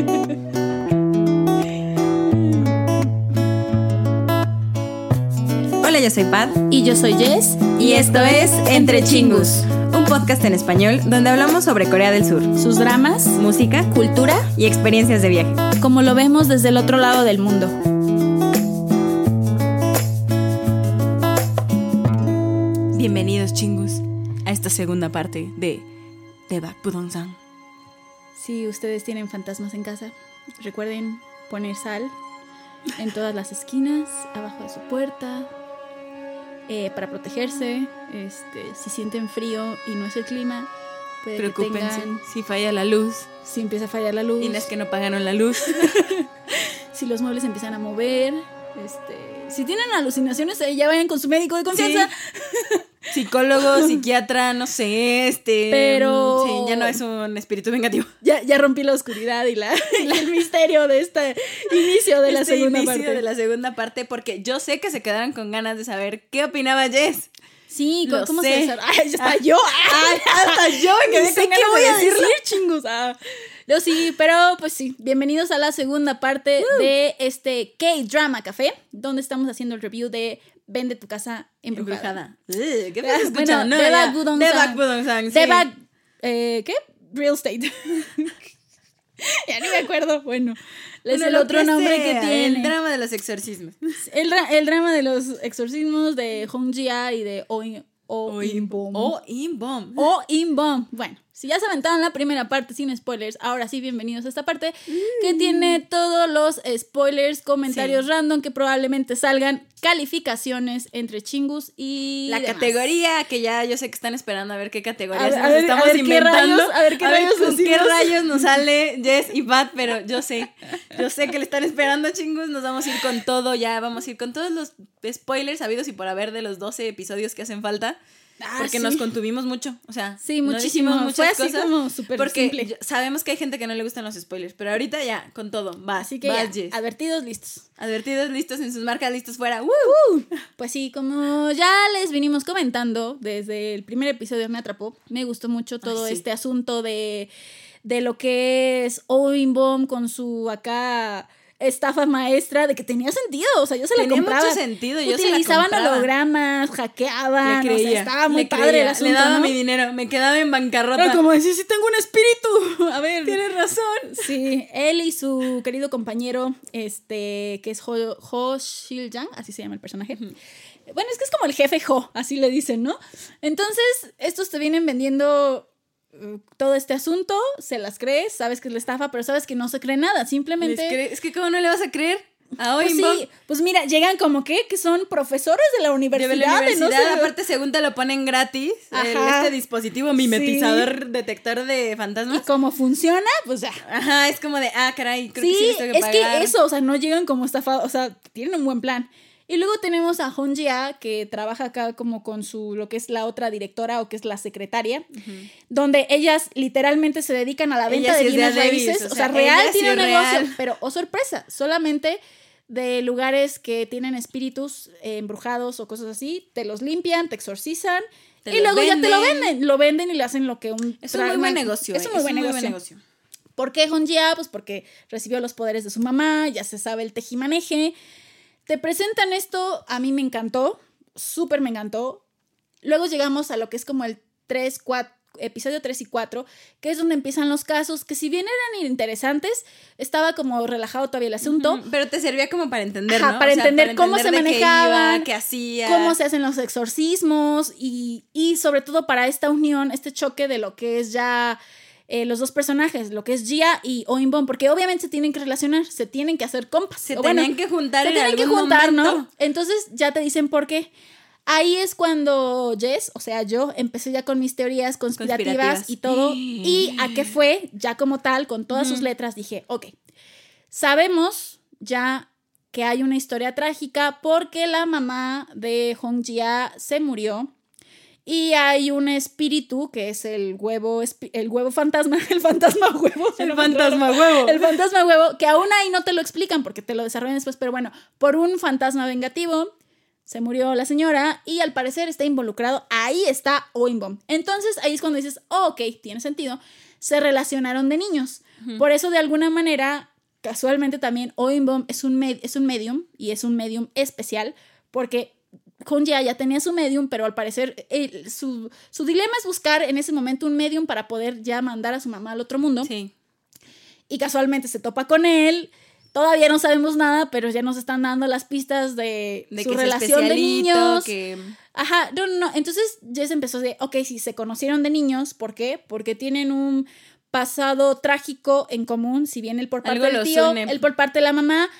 Hola, yo soy Pat. Y yo soy Jess. Y esto es Entre Chingus, un podcast en español donde hablamos sobre Corea del Sur, Sus dramas, música cultura, y experiencias de viaje. como lo vemos desde el otro lado del mundo. Bienvenidos, Chingus, a esta segunda parte de The Back Budong-san. Si ustedes tienen fantasmas en casa, recuerden poner sal en todas las esquinas, abajo de su puerta, eh, para protegerse. Este, si sienten frío y no es el clima, puede que Preocúpense tengan, si falla la luz si empieza a fallar la luz, y es que no pagaron la luz. si los muebles empiezan a mover, este, si tienen alucinaciones, eh, ya vayan con su médico de confianza. Psicólogo, psiquiatra, no sé, este. Pero- Sí, ya no es un espíritu vengativo. Ya, ya rompí la oscuridad y, la, y el misterio de este inicio de la Este segunda inicio parte. de la segunda parte, porque yo sé que se quedaron con ganas de saber qué opinaba Jess. Sí, Lo ¿cómo sé. se desarrolla? Ay, ya está yo. Ay, hasta yo Ni sé qué voy a decir, chingos. Ah. Yo sí, pero pues sí, bienvenidos a la segunda parte de este K-Drama Café, donde estamos haciendo el review de Vende tu casa embrujada. Embrujada. Ugh, ¿Qué Ah, estás escuchando? bueno, No, ya. Bak Budong Sang. Budong sí. Eh, ¿qué? Real estate. ya ni me acuerdo. Bueno, es Bueno, el otro nombre que tiene. El drama de los exorcismos. El, el drama de los exorcismos de Hong Jia y de Oh Oh O In-bom. O Inbom. O In-bom. Bueno, si ya se aventaron la primera parte sin spoilers, ahora sí, bienvenidos a esta parte que tiene todos los spoilers, comentarios Sí. random que probablemente salgan, calificaciones entre chingus y. La demás. categoría que ya yo sé que están esperando a ver qué categorías A nos ver- estamos a ver qué inventando. rayos- a ver qué rayos con qué rayos nos sale Jess y Pat, pero yo sé, yo sé que le están esperando chingus, nos vamos a ir con todo, ya vamos a ir con todos los spoilers habidos y por haber de los 12 episodios que hacen falta. Ah, porque sí. nos contuvimos mucho, o sea, Sí, no muchísimo. Fue muchas así cosas como súper porque simple. sabemos que hay gente que no le gustan los spoilers, pero ahorita ya, con todo, vas, Así que ya, advertidos, listos. Advertidos, listos en sus marcas, listos fuera. ¡Woo! Pues sí, como ya les vinimos comentando, desde el primer episodio me atrapó. Me gustó mucho todo sí. este asunto de, de lo que es Oinbom con su acá estafa maestra, de que tenía sentido. O sea, yo se la Tenía compraba. mucho sentido, yo se la Utilizaban compraba. hologramas, hackeaban. Le o sea, creía. estaba muy le padre creía, el asunto. Le daba ¿no? mi dinero, me quedaba en bancarrota. Era como decir, sí tengo un espíritu. A ver. Tienes razón. Sí, él y su querido compañero, este, que es Ho, Ho Shil-jang, así se llama el personaje. Bueno, es que es como el jefe Ho, así le dicen, ¿no? Entonces, estos te vienen vendiendo todo este asunto, se las crees, sabes que es la estafa, pero sabes que no se cree nada, simplemente... Es que, ¿cómo no le vas a creer? A Pues sí, pues mira, llegan como que, que son profesores de la De universidad, la de no universidad, sé- aparte según te lo ponen gratis, el- este dispositivo mimetizador detector de y fantasmas. cómo funciona, pues ya. Ajá, es como de, ah, caray, creo que sí Sí, les tengo que es pagar. que eso, o sea, no llegan como estafados, o sea, tienen un buen plan. Y luego tenemos a Honjia, que trabaja acá como con su, lo que es la otra directora o que es la secretaria, donde ellas literalmente se dedican a la venta sí de es de bienes Davis, raíces. o O sea, sea, real sí tiene un negocio, pero, oh sorpresa, solamente de lugares que tienen espíritus eh, embrujados o cosas así, te los limpian, te exorcizan. Te y luego ya te lo venden. lo venden y le hacen lo que un... Es un muy buen negocio. Es un muy buen negocio. ¿Por qué Honjia? Pues porque recibió los poderes de su mamá, ya se sabe el tejimaneje. Te presentan esto, a mí me encantó, súper me encantó. Luego llegamos a lo que es como el 3, 4, episodio 3 y 4, que es donde empiezan los casos, que si bien eran interesantes, estaba como relajado todavía el asunto. Pero te servía como para entender, Ajá, ¿no? para O sea, entender cómo se manejaban, qué hacía. cómo se hacen los exorcismos y, y sobre todo para esta unión, este choque de lo que es ya eh, los dos personajes, lo que es Gia y Oinbom, porque obviamente se tienen que relacionar, se tienen que hacer compas. Se bueno, tenían que juntar se en tienen que juntar, ¿no? Entonces ya te dicen por qué. Ahí es cuando Jess, o sea, yo empecé ya con mis teorías conspirativas, Conspirativas. y todo. Y a qué fue, ya como tal, con todas sus letras, dije, ok, sabemos ya que hay una historia trágica porque la mamá de Hong Jia se murió. Y hay un espíritu que es el huevo, el huevo fantasma, el fantasma huevo. El fantasma huevo. El fantasma huevo, que aún ahí no te lo explican porque te lo desarrollan después, pero bueno, por un fantasma vengativo se murió la señora y al parecer está involucrado, ahí está Oinbom. Entonces ahí es cuando dices, oh, ok, tiene sentido, se relacionaron de niños. Por eso, de alguna manera, casualmente también Oinbom es un, es un medium y es un medium especial porque Honja ya tenía su medium, pero al parecer su, su, dilema es buscar en ese momento un medium para poder ya mandar a su mamá al otro mundo. Sí. Y casualmente se topa con él. Todavía no sabemos nada, pero ya nos están dando las pistas de, su relación de niños. Ajá, no, no, Entonces Jess empezó de, ok, si se conocieron de niños, ¿por qué? Porque tienen un pasado trágico en común, si bien el por parte del tío, el por parte de la mamá.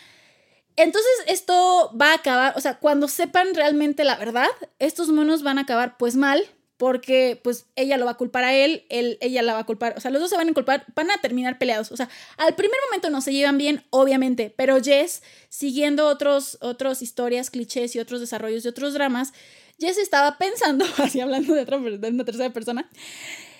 Entonces esto va a acabar, o sea, cuando sepan realmente la verdad, estos monos van a acabar pues mal, porque pues ella lo va a culpar a él, él, ella la va a culpar, o sea, los dos se van a culpar, van a terminar peleados, o sea, al primer momento no se llevan bien, obviamente, pero Jess, siguiendo otros, otros historias, clichés y otros desarrollos de otros dramas, Jess estaba pensando, así hablando de, otra, de una tercera persona,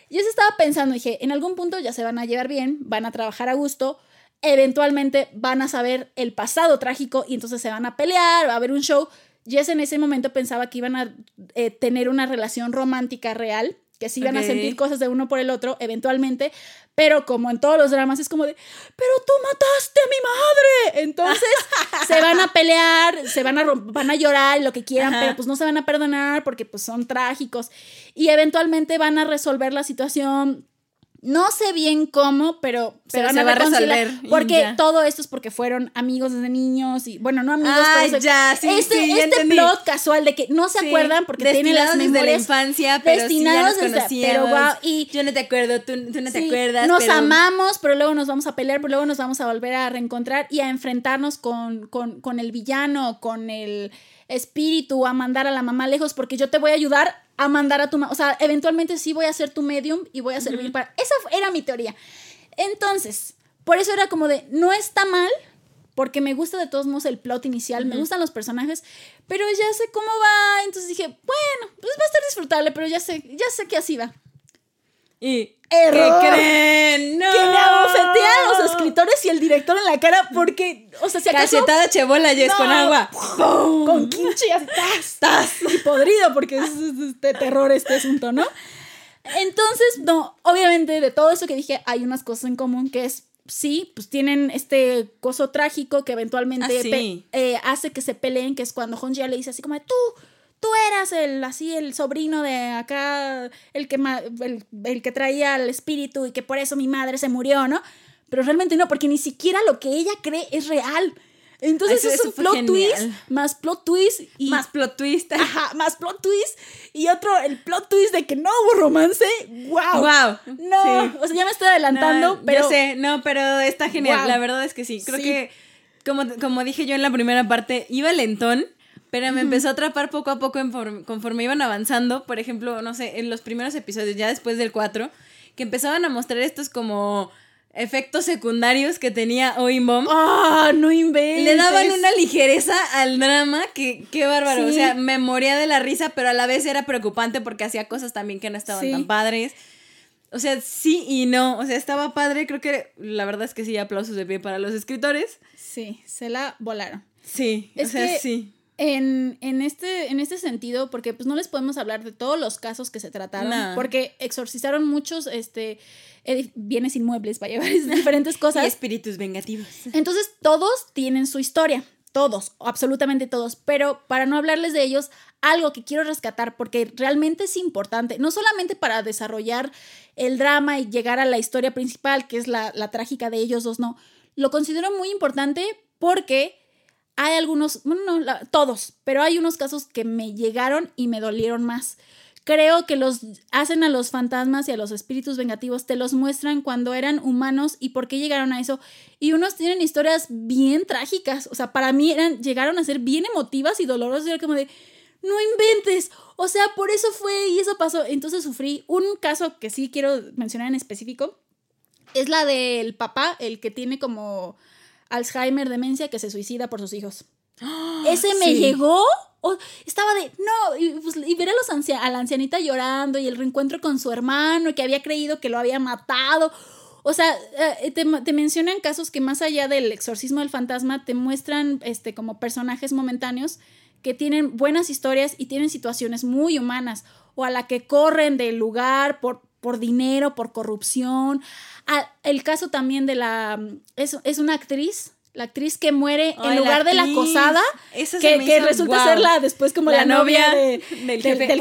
Jess estaba pensando, dije, en algún punto ya se van a llevar bien, van a trabajar a gusto, eventualmente van a saber el pasado trágico y entonces se van a pelear, va a haber un show, Jess en ese momento pensaba que iban a eh, tener una relación romántica real, que se iban a sentir cosas de uno por el otro eventualmente, pero como en todos los dramas es como de, pero tú mataste a mi madre. Entonces se van a pelear, se van a, van a llorar, lo que quieran, pero pues no se van a perdonar porque pues son trágicos. Y eventualmente van a resolver la situación no sé bien cómo, pero, se van a, va a resolver. Porque todo esto es porque fueron amigos desde niños y, bueno, no amigos, pero ya, sí, este, sí, este plot casual de que no se acuerdan porque tienen las memorias desde la infancia, pero destinados sí ya nos pero wow, y yo no te acuerdo, tú, no te acuerdas. Nos amamos, pero luego nos vamos a pelear, pero luego nos vamos a volver a reencontrar y a enfrentarnos con, con, con el villano, con el espíritu, a mandar a la mamá lejos porque yo te voy a ayudar a mandar a tu mamá. O sea, eventualmente sí voy a ser tu medium y voy a servir para... Esa era mi teoría. Entonces, por eso era como de, no está mal, porque me gusta de todos modos el plot inicial, me gustan los personajes, pero ya sé cómo va, entonces dije, bueno, pues va a estar disfrutable, pero ya sé, ya sé que así va. Y ¿Error? ¿Qué creen? No. Que me abofetean los escritores y el director en la cara porque, o sea, si acaso... Cachetada chebola, Jess, con agua. Con kimchi, así, tas, Y podrido porque es, de terror este asunto, ¿no? Entonces, no, obviamente de todo eso que dije hay unas cosas en común que es sí, pues tienen este coso trágico que eventualmente ah, eh, hace que se peleen, que es cuando Honjia le dice así como, tú, tú eras el así el sobrino de acá el que el, que traía el espíritu y que por eso mi madre se murió no pero realmente no porque ni siquiera lo que ella cree es real. Entonces es un plot twist más plot twist y más plot twist. Ajá más plot twist y otro el plot twist de que no hubo romance. Wow wow no o sea ya me estoy adelantando pero yo sé no pero está genial la verdad es que sí. Creo que como, como dije yo en la primera parte iba lentón pero me empezó a atrapar poco a poco conforme iban avanzando. Por ejemplo, no sé, en los primeros episodios, ya después del 4, que empezaban a mostrar estos como efectos secundarios que tenía Oimbom. ¡Ah! no inventes. Le daban una ligereza al drama que qué bárbaro. O sea, me moría de la risa, pero a la vez era preocupante porque hacía cosas también que no estaban tan padres. O sea, sí y no. O sea, estaba padre. Creo que la verdad es que sí, aplausos de pie para los escritores. Sí, se la volaron. Sí, o sea, sí en, en, este, en este sentido, porque pues no les podemos hablar de todos los casos que se trataron, porque exorcizaron muchos este, bienes inmuebles, vaya, diferentes cosas. Y espíritus vengativos. Entonces, todos tienen su historia, todos, absolutamente todos, pero para no hablarles de ellos, algo que quiero rescatar, porque realmente es importante, no solamente para desarrollar el drama y llegar a la historia principal, que es la, la trágica de ellos dos, no, lo considero muy importante porque hay algunos, bueno, no, todos, pero hay unos casos que me llegaron y me dolieron más. Creo que los hacen a los fantasmas y a los espíritus vengativos, te los muestran cuando eran humanos y por qué llegaron a eso. Y unos tienen historias bien trágicas, o sea, para mí eran, llegaron a ser bien emotivas y dolorosas, era como de, no inventes, o sea, por eso fue y eso pasó. Entonces sufrí un caso que sí quiero mencionar en específico, es la del papá, el que tiene como Alzheimer, demencia, que se suicida por sus hijos. Ese me llegó. estaba de, no, y, pues, ver a, los a la ancianita llorando y el reencuentro con su hermano que había creído que lo había matado. O sea, eh, te, te, mencionan casos que más allá del exorcismo del fantasma, te muestran este, como personajes momentáneos que tienen buenas historias y tienen situaciones muy humanas o a la que corren del lugar por por dinero, por corrupción. Ah, el caso también de la... Es, es una actriz la actriz que muere en lugar de la acosada, que, resulta ser la después como la, novia, del jefe, del,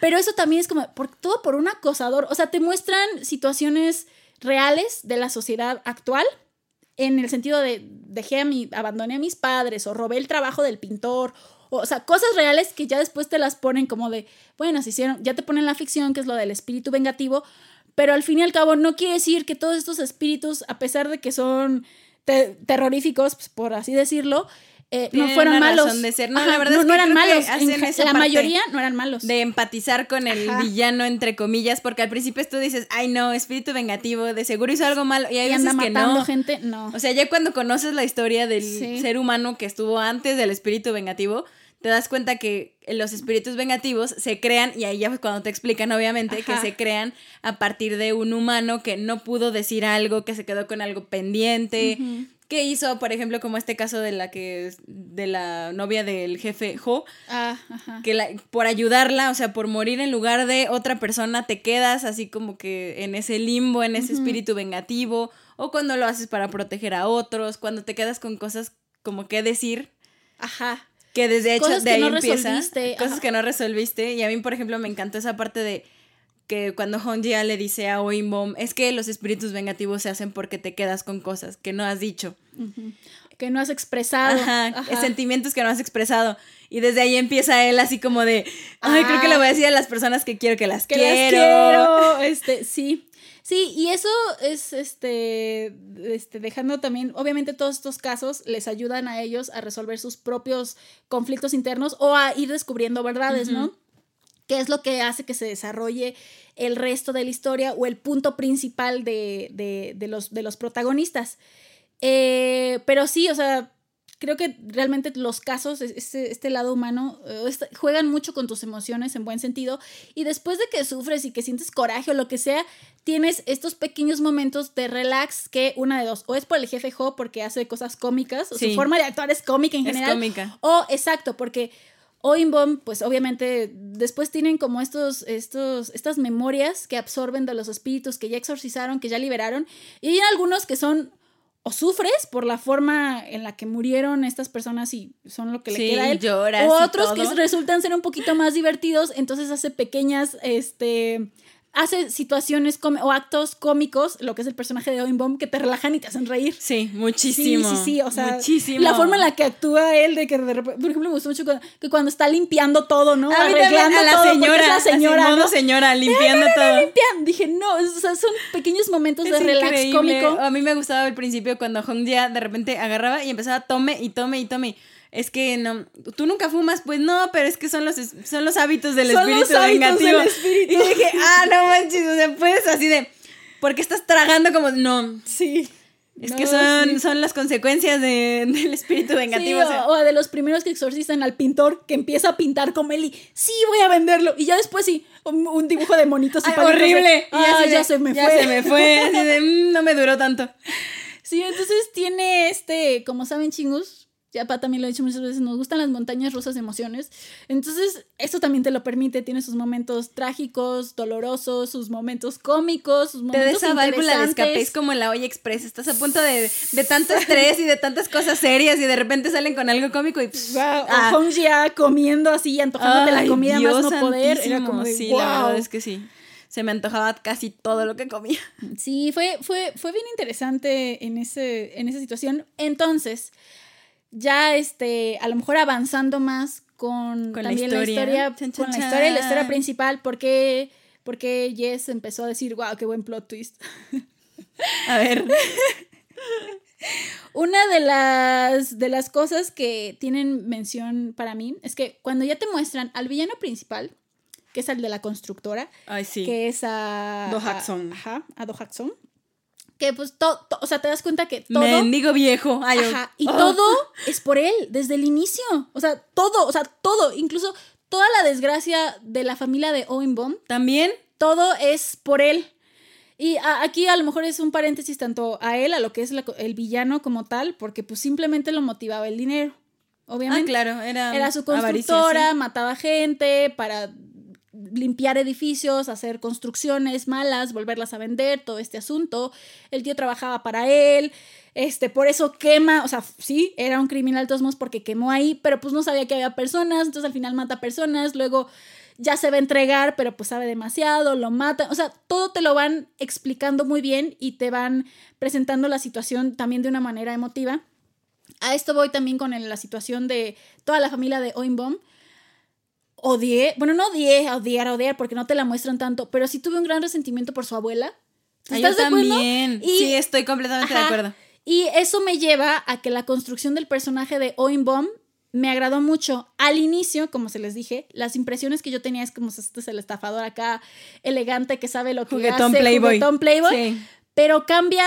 Pero eso también es como por, todo por un acosador. O sea, te muestran situaciones reales de la sociedad actual en el sentido de dejé a mi, abandoné a mis padres o robé el trabajo del pintor. O, sea, cosas reales que ya después te las ponen como de, bueno, se hicieron, ya te ponen la ficción, que es lo del espíritu vengativo, pero al fin y al cabo no quiere decir que todos estos espíritus, a pesar de que son terroríficos, pues, por así decirlo, eh, no fueron malos. De ser. No, la verdad es que no eran malos. la mayoría no eran malos. De empatizar con el villano, entre comillas, porque al principio tú dices, ay no, espíritu vengativo, de seguro hizo algo malo. Y hay veces que no. gente, no. O sea, ya cuando conoces la historia del ser humano que estuvo antes del espíritu vengativo, te das cuenta que los espíritus vengativos se crean, y ahí ya fue cuando te explican, obviamente, que se crean a partir de un humano que no pudo decir algo, que se quedó con algo pendiente. Que hizo, por ejemplo, como este caso de la que de la novia del jefe Ho, ah, que la, por ayudarla, o sea, por morir en lugar de otra persona, te quedas así como que en ese limbo, en ese espíritu vengativo, o cuando lo haces para proteger a otros, cuando te quedas con cosas como que decir. Ajá. Que desde hecho de ahí empieza. Cosas que no resolviste. Y a mí, por ejemplo, me encantó esa parte de que cuando Honjia le dice a Oimbom, es que los espíritus vengativos se hacen porque te quedas con cosas que no has dicho. Que no has expresado. Ajá, sentimientos que no has expresado. Y desde ahí empieza él así como de, ay, creo que le voy a decir a las personas que quiero que las que quiero. Las quiero. Este, sí. Sí, y eso es este, este, dejando también, obviamente todos estos casos les ayudan a ellos a resolver sus propios conflictos internos o a ir descubriendo verdades, ¿no? ¿Qué es lo que hace que se desarrolle el resto de la historia o el punto principal de, los, de los protagonistas? Eh, pero sí, o sea, creo que realmente los casos, este, este lado humano, eh, juegan mucho con tus emociones en buen sentido. Y después de que sufres y que sientes coraje o lo que sea, tienes estos pequeños momentos de relax que una de dos, o es por el jefe Jo porque hace cosas cómicas, o su forma de actuar es cómica en general. Es cómica. O exacto, porque Oinbom, pues obviamente después tienen como estos, estos, estas memorias que absorben de los espíritus que ya exorcizaron, que ya liberaron, y hay algunos que son o sufres por la forma en la que murieron estas personas y son lo que le queda a él. o otros que resultan ser un poquito más divertidos, entonces hace pequeñas, este, hace situaciones o actos cómicos, lo que es el personaje de Oinbom, que te relajan y te hacen reír. Sí, muchísimo. Sí, sí, sí, o sea, muchísimo. la forma en la que actúa él, de que de repente, por ejemplo, me gustó mucho que cuando está limpiando todo, ¿no? Arreglando a la todo, señora, es la señora, ¿no? señora, limpiando todo. Dije, no, o sea, son pequeños momentos de relax cómico. A mí me gustaba al principio cuando Hong Jia de repente agarraba y empezaba a tome y tome y tome es que no, tú nunca fumas, pues no, pero es que son los, son los hábitos del son espíritu los hábitos Del espíritu. Y dije, ah, no manches, o sea, puedes así de, porque estás tragando como, no. Sí. Es que son, son las consecuencias de, del espíritu vengativo. o, de los primeros que exorcizan al pintor que empieza a pintar como él y sí, voy a venderlo. Y ya después sí, un, dibujo de monitos y Horrible. Ah, ya, se me fue. se me fue. Así de, mm, no me duró tanto. Sí, entonces tiene este, como saben, chingus, ya también lo ha dicho muchas veces, nos gustan las montañas rusas de emociones. Entonces, esto también te lo permite, tiene sus momentos trágicos, dolorosos, sus momentos cómicos, sus momentos Te da esa válvula de escape, es como la olla express, estás a punto de, de tanto estrés y de tantas cosas serias y de repente salen con algo cómico y wow, ah. Hong Jia comiendo así, antojándote la comida más no poder, era como sí, la verdad es que sí se me antojaba casi todo lo que comía. Sí, fue, fue, fue bien interesante en, ese, en esa situación. Entonces, ya este, a lo mejor avanzando más con, también la historia, con la historia la historia principal, porque, porque Jess empezó a decir, wow, qué buen plot twist. a ver. Una de las, de las cosas que tienen mención para mí es que cuando ya te muestran al villano principal, que es el de la constructora, que es a... Do Ajá, a Do que pues todo, o sea, te das cuenta que todo... Mendigo viejo. ajá, y todo es por él, desde el inicio. O sea, todo, o sea, todo, incluso toda la desgracia de la familia de Owen Bomb. También. Todo es por él. Y aquí a lo mejor es un paréntesis tanto a él, a lo que es el villano como tal, porque pues simplemente lo motivaba el dinero. Obviamente. Ah, claro, era. Era su constructora, mataba gente para limpiar edificios, hacer construcciones malas, volverlas a vender, todo este asunto. El tío trabajaba para él, este, por eso quema, o sea, sí, era un criminal de todos modos porque quemó ahí, pero pues no sabía que había personas, entonces al final mata personas, luego ya se va a entregar, pero pues sabe demasiado, lo mata, o sea, todo te lo van explicando muy bien y te van presentando la situación también de una manera emotiva. A esto voy también con la situación de toda la familia de Oinbom. Odié, bueno, no odié, odiar, odiar, porque no te la muestran tanto, pero sí tuve un gran resentimiento por su abuela. ¿Estás de acuerdo? también. sí, estoy completamente de acuerdo. Y eso me lleva a que la construcción del personaje de Oinbom me agradó mucho. Al inicio, como se les dije, las impresiones que yo tenía es como este es el estafador acá, elegante, que sabe lo que juguetón hace, Playboy. juguetón Playboy. Pero cambia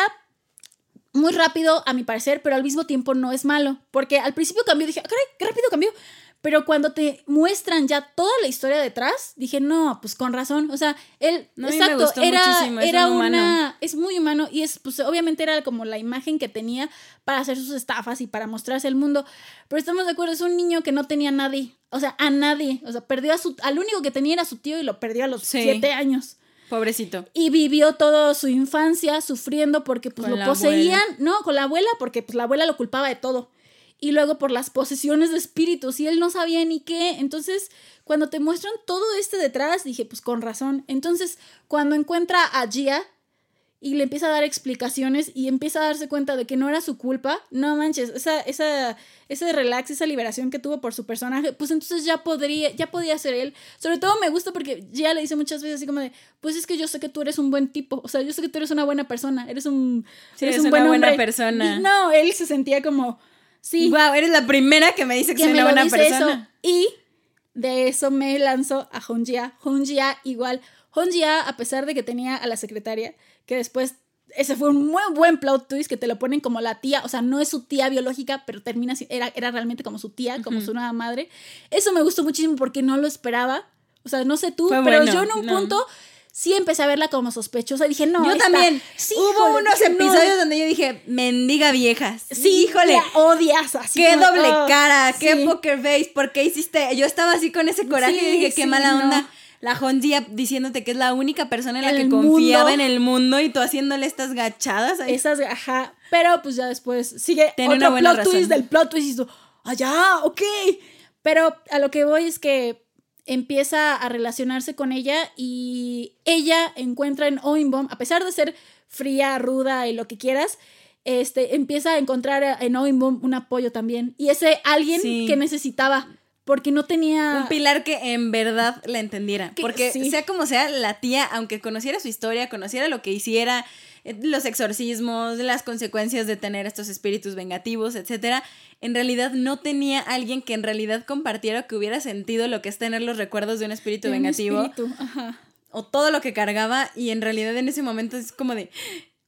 muy rápido, a mi parecer, pero al mismo tiempo no es malo. Porque al principio cambió, dije, caray, qué rápido cambió. Pero cuando te muestran ya toda la historia detrás, dije, no, pues con razón. O sea, él, exacto, era, era una, es muy humano y es, pues obviamente era como la imagen que tenía para hacer sus estafas y para mostrarse al mundo. Pero estamos de acuerdo, es un niño que no tenía a nadie, o sea, a nadie. O sea, perdió a su, al único que tenía era su tío y lo perdió a los siete años. Pobrecito. Y vivió toda su infancia sufriendo porque pues lo poseían, no, con la abuela, porque pues la abuela lo culpaba de todo y luego por las posesiones de espíritus y él no sabía ni qué. Entonces, cuando te muestran todo este detrás, dije, pues con razón. Entonces, cuando encuentra a Gia y le empieza a dar explicaciones y empieza a darse cuenta de que no era su culpa, no manches, esa, esa, ese relax, esa liberación que tuvo por su personaje, pues entonces ya podría, ya podía ser él. Sobre todo me gusta porque Gia le dice muchas veces así como de, pues es que yo sé que tú eres un buen tipo, o sea, yo sé que tú eres una buena persona, eres un, eres, un una buena persona. no, él se sentía como Sí. Wow, eres la primera que me dice que, soy una buena persona. Y de eso me lanzo a Honjia. Honjia igual. Honjia, a pesar de que tenía a la secretaria, que después ese fue un muy buen plot twist que te lo ponen como la tía, o sea, no es su tía biológica, pero termina era, era realmente como su tía, como su nueva madre. Eso me gustó muchísimo porque no lo esperaba. O sea, no sé tú, pero yo en un punto sí empecé a verla como sospechosa. Dije, no. Yo también. Sí, Hubo unos episodios donde yo dije, mendiga vieja. Sí, híjole. odias así. Qué doble oh, cara, qué poker face. ¿Por qué hiciste? Yo estaba así con ese coraje y dije, qué mala onda. La Honjia diciéndote que es la única persona en la que confiaba en el mundo y tú haciéndole estas gachadas. Esas, ajá. Pero pues ya después sigue Tiene otro plot twist del plot twist y tú, allá, ah, ok. Pero a lo que voy es que empieza a relacionarse con ella y ella encuentra en Oinbom, a pesar de ser fría, ruda y lo que quieras, este, empieza a encontrar en Oinbom un apoyo también. Y ese alguien que necesitaba, porque no tenía... Un pilar que en verdad la entendiera. porque sea como sea, la tía, aunque conociera su historia, conociera lo que hiciera, los exorcismos, las consecuencias de tener estos espíritus vengativos, etcétera, en realidad no tenía alguien que en realidad compartiera o que hubiera sentido lo que es tener los recuerdos de un espíritu vengativo. O todo lo que cargaba y en realidad en ese momento es como de...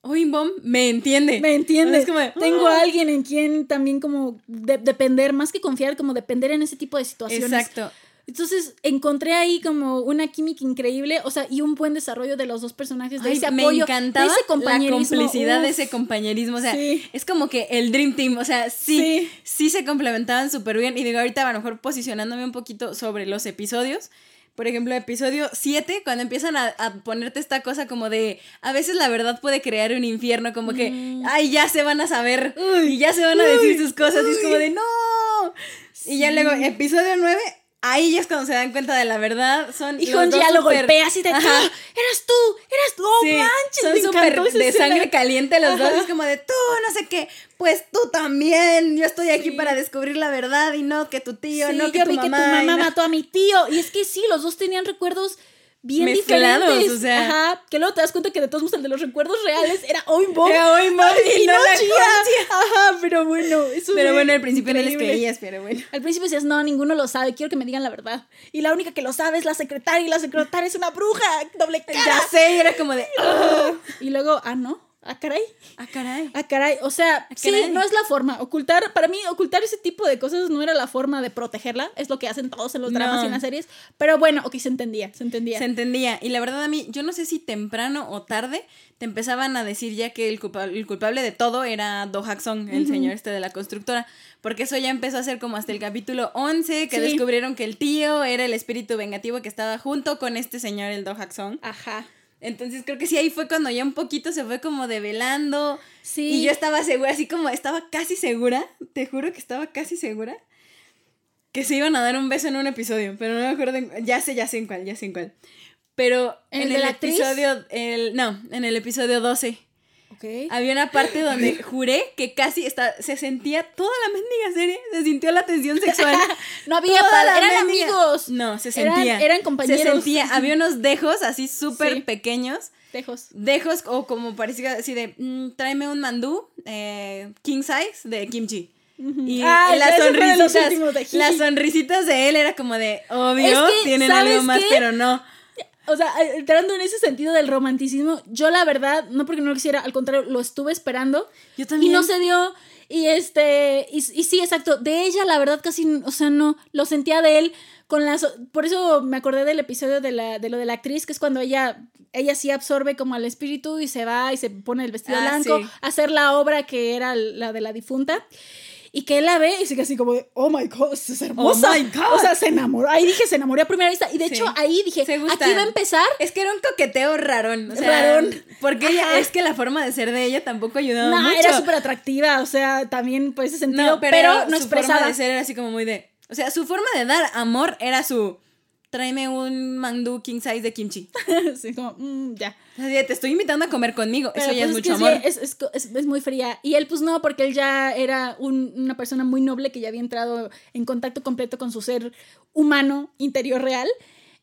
Oimbom me entiende. Me entiende. Es como Tengo a ah". alguien en quien también como depender, más que confiar, como depender en ese tipo de situaciones. Exacto. Entonces encontré ahí como una química increíble, o sea, y un buen desarrollo de los dos personajes, de ese apoyo, me encantaba ese compañerismo. La complicidad de ese compañerismo, o sea, es como que el Dream Team, o sea, sí, sí, se complementaban súper bien. Y digo, ahorita a lo mejor posicionándome un poquito sobre los episodios. Por ejemplo, episodio 7, cuando empiezan a, ponerte esta cosa como de, a veces la verdad puede crear un infierno, como que, mm. ay, ya se van a saber y ya se van a decir sus cosas, y es como de, no. Y ya luego, episodio 9, ahí ya es cuando se dan cuenta de la verdad. Son y John ya lo golpea así de ¡Ah, eras tú, eras tú, oh, manches, son súper de sangre caliente los dos, es como de tú, no sé qué, pues tú también, yo estoy aquí para descubrir la verdad y no que tu tío, no que yo tu vi mamá. que tu mamá mató a mi tío y es que sí, los dos tenían recuerdos bien Mezclados, diferentes. o sea. Ajá, que luego te das cuenta que de todos modos el de los recuerdos reales era Oinbo. Era Oinbo y, no, la Ajá, pero bueno, eso Pero bueno, al principio no les creías, pero bueno. Al principio decías, no, ninguno lo sabe, quiero que me digan la verdad. Y la única que lo sabe es la secretaria y la secretaria es una bruja, doble cara. Ya sé, y era como de... Y luego, ah, no. Ah, caray. Ah, caray. Ah, caray. O sea, sí, no es la forma. Ocultar, para mí, ocultar ese tipo de cosas no era la forma de protegerla. Es lo que hacen todos en los dramas y en las series. Pero bueno, ok, se entendía, se entendía. Se entendía. Y la verdad a mí, yo no sé si temprano o tarde te empezaban a decir ya que el culpable, de todo era Do Jackson, el señor este de la constructora. Porque eso ya empezó a ser como hasta el capítulo 11, que descubrieron que el tío era el espíritu vengativo que estaba junto con este señor, el Do. Ajá. Entonces creo que sí, ahí fue cuando ya un poquito se fue como develando. Sí. Y yo estaba segura, así como estaba casi segura, te juro que estaba casi segura, que se iban a dar un beso en un episodio, pero no me acuerdo, ya sé, ya sé en cuál, ya sé en cuál. Pero en el, episodio, el, no, en el episodio 12. Había una parte donde juré que casi está, se sentía toda la mendiga serie, se sintió la tensión sexual. no había eran amigos. No, se sentía. Eran, compañeros. Se sentía, había unos dejos así súper pequeños. Dejos. Dejos, o como parecía así de, mm, tráeme un mandú, eh, king size, de kimchi. Y las sonrisitas, las sonrisitas de él era como de, obvio, tienen algo más, pero no. O sea, eh, entrando en ese sentido del romanticismo, yo la verdad, no porque no lo quisiera, al contrario, lo estuve esperando. Yo también. Y no se dio. Y este, y, sí, exacto. De ella, la verdad, casi, o sea, no, lo sentía de él con las. Por eso me acordé del episodio de, la, de lo de la actriz, que es cuando ella, ella sí absorbe como al espíritu y se va y se pone el vestido ah, blanco a hacer la obra que era la de la difunta y que él la ve y sigue así como de, oh my god, es hermosa. Oh my god. O sea, se enamoró. Ahí dije, se enamoró a primera vista. Y de hecho, ahí dije, aquí va a empezar. Es que era un coqueteo rarón. O sea, rarón. Porque ella, es que la forma de ser de ella tampoco ayudaba no, mucho. era súper atractiva. O sea, también por ese sentido. pero, no su forma de ser era así como muy de. O sea, su forma de dar amor era su tráeme un mandú king size de kimchi. sí, como, mm, ya. Te estoy invitando a comer conmigo. Eso ya es pues mucho amor. es, es, es, muy fría. Y él, pues no, porque él ya era una persona muy noble que ya había entrado en contacto completo con su ser humano interior real.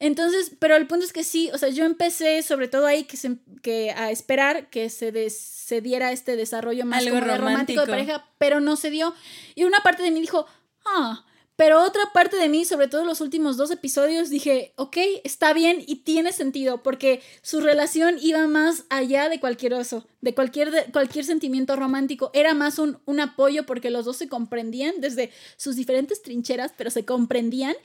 Entonces, pero el punto es que sí, o sea, yo empecé sobre todo ahí que, se, que a esperar que se, se diera este desarrollo más romántico. de pareja, pero no se dio. Y una parte de mí dijo, ah, pero otra parte de mí, sobre todo los últimos dos episodios, dije, ok, está bien y tiene sentido, porque su relación iba más allá de cualquier oso, de cualquier, de cualquier sentimiento romántico. Era más un, un apoyo porque los dos se comprendían desde sus diferentes trincheras, pero se comprendían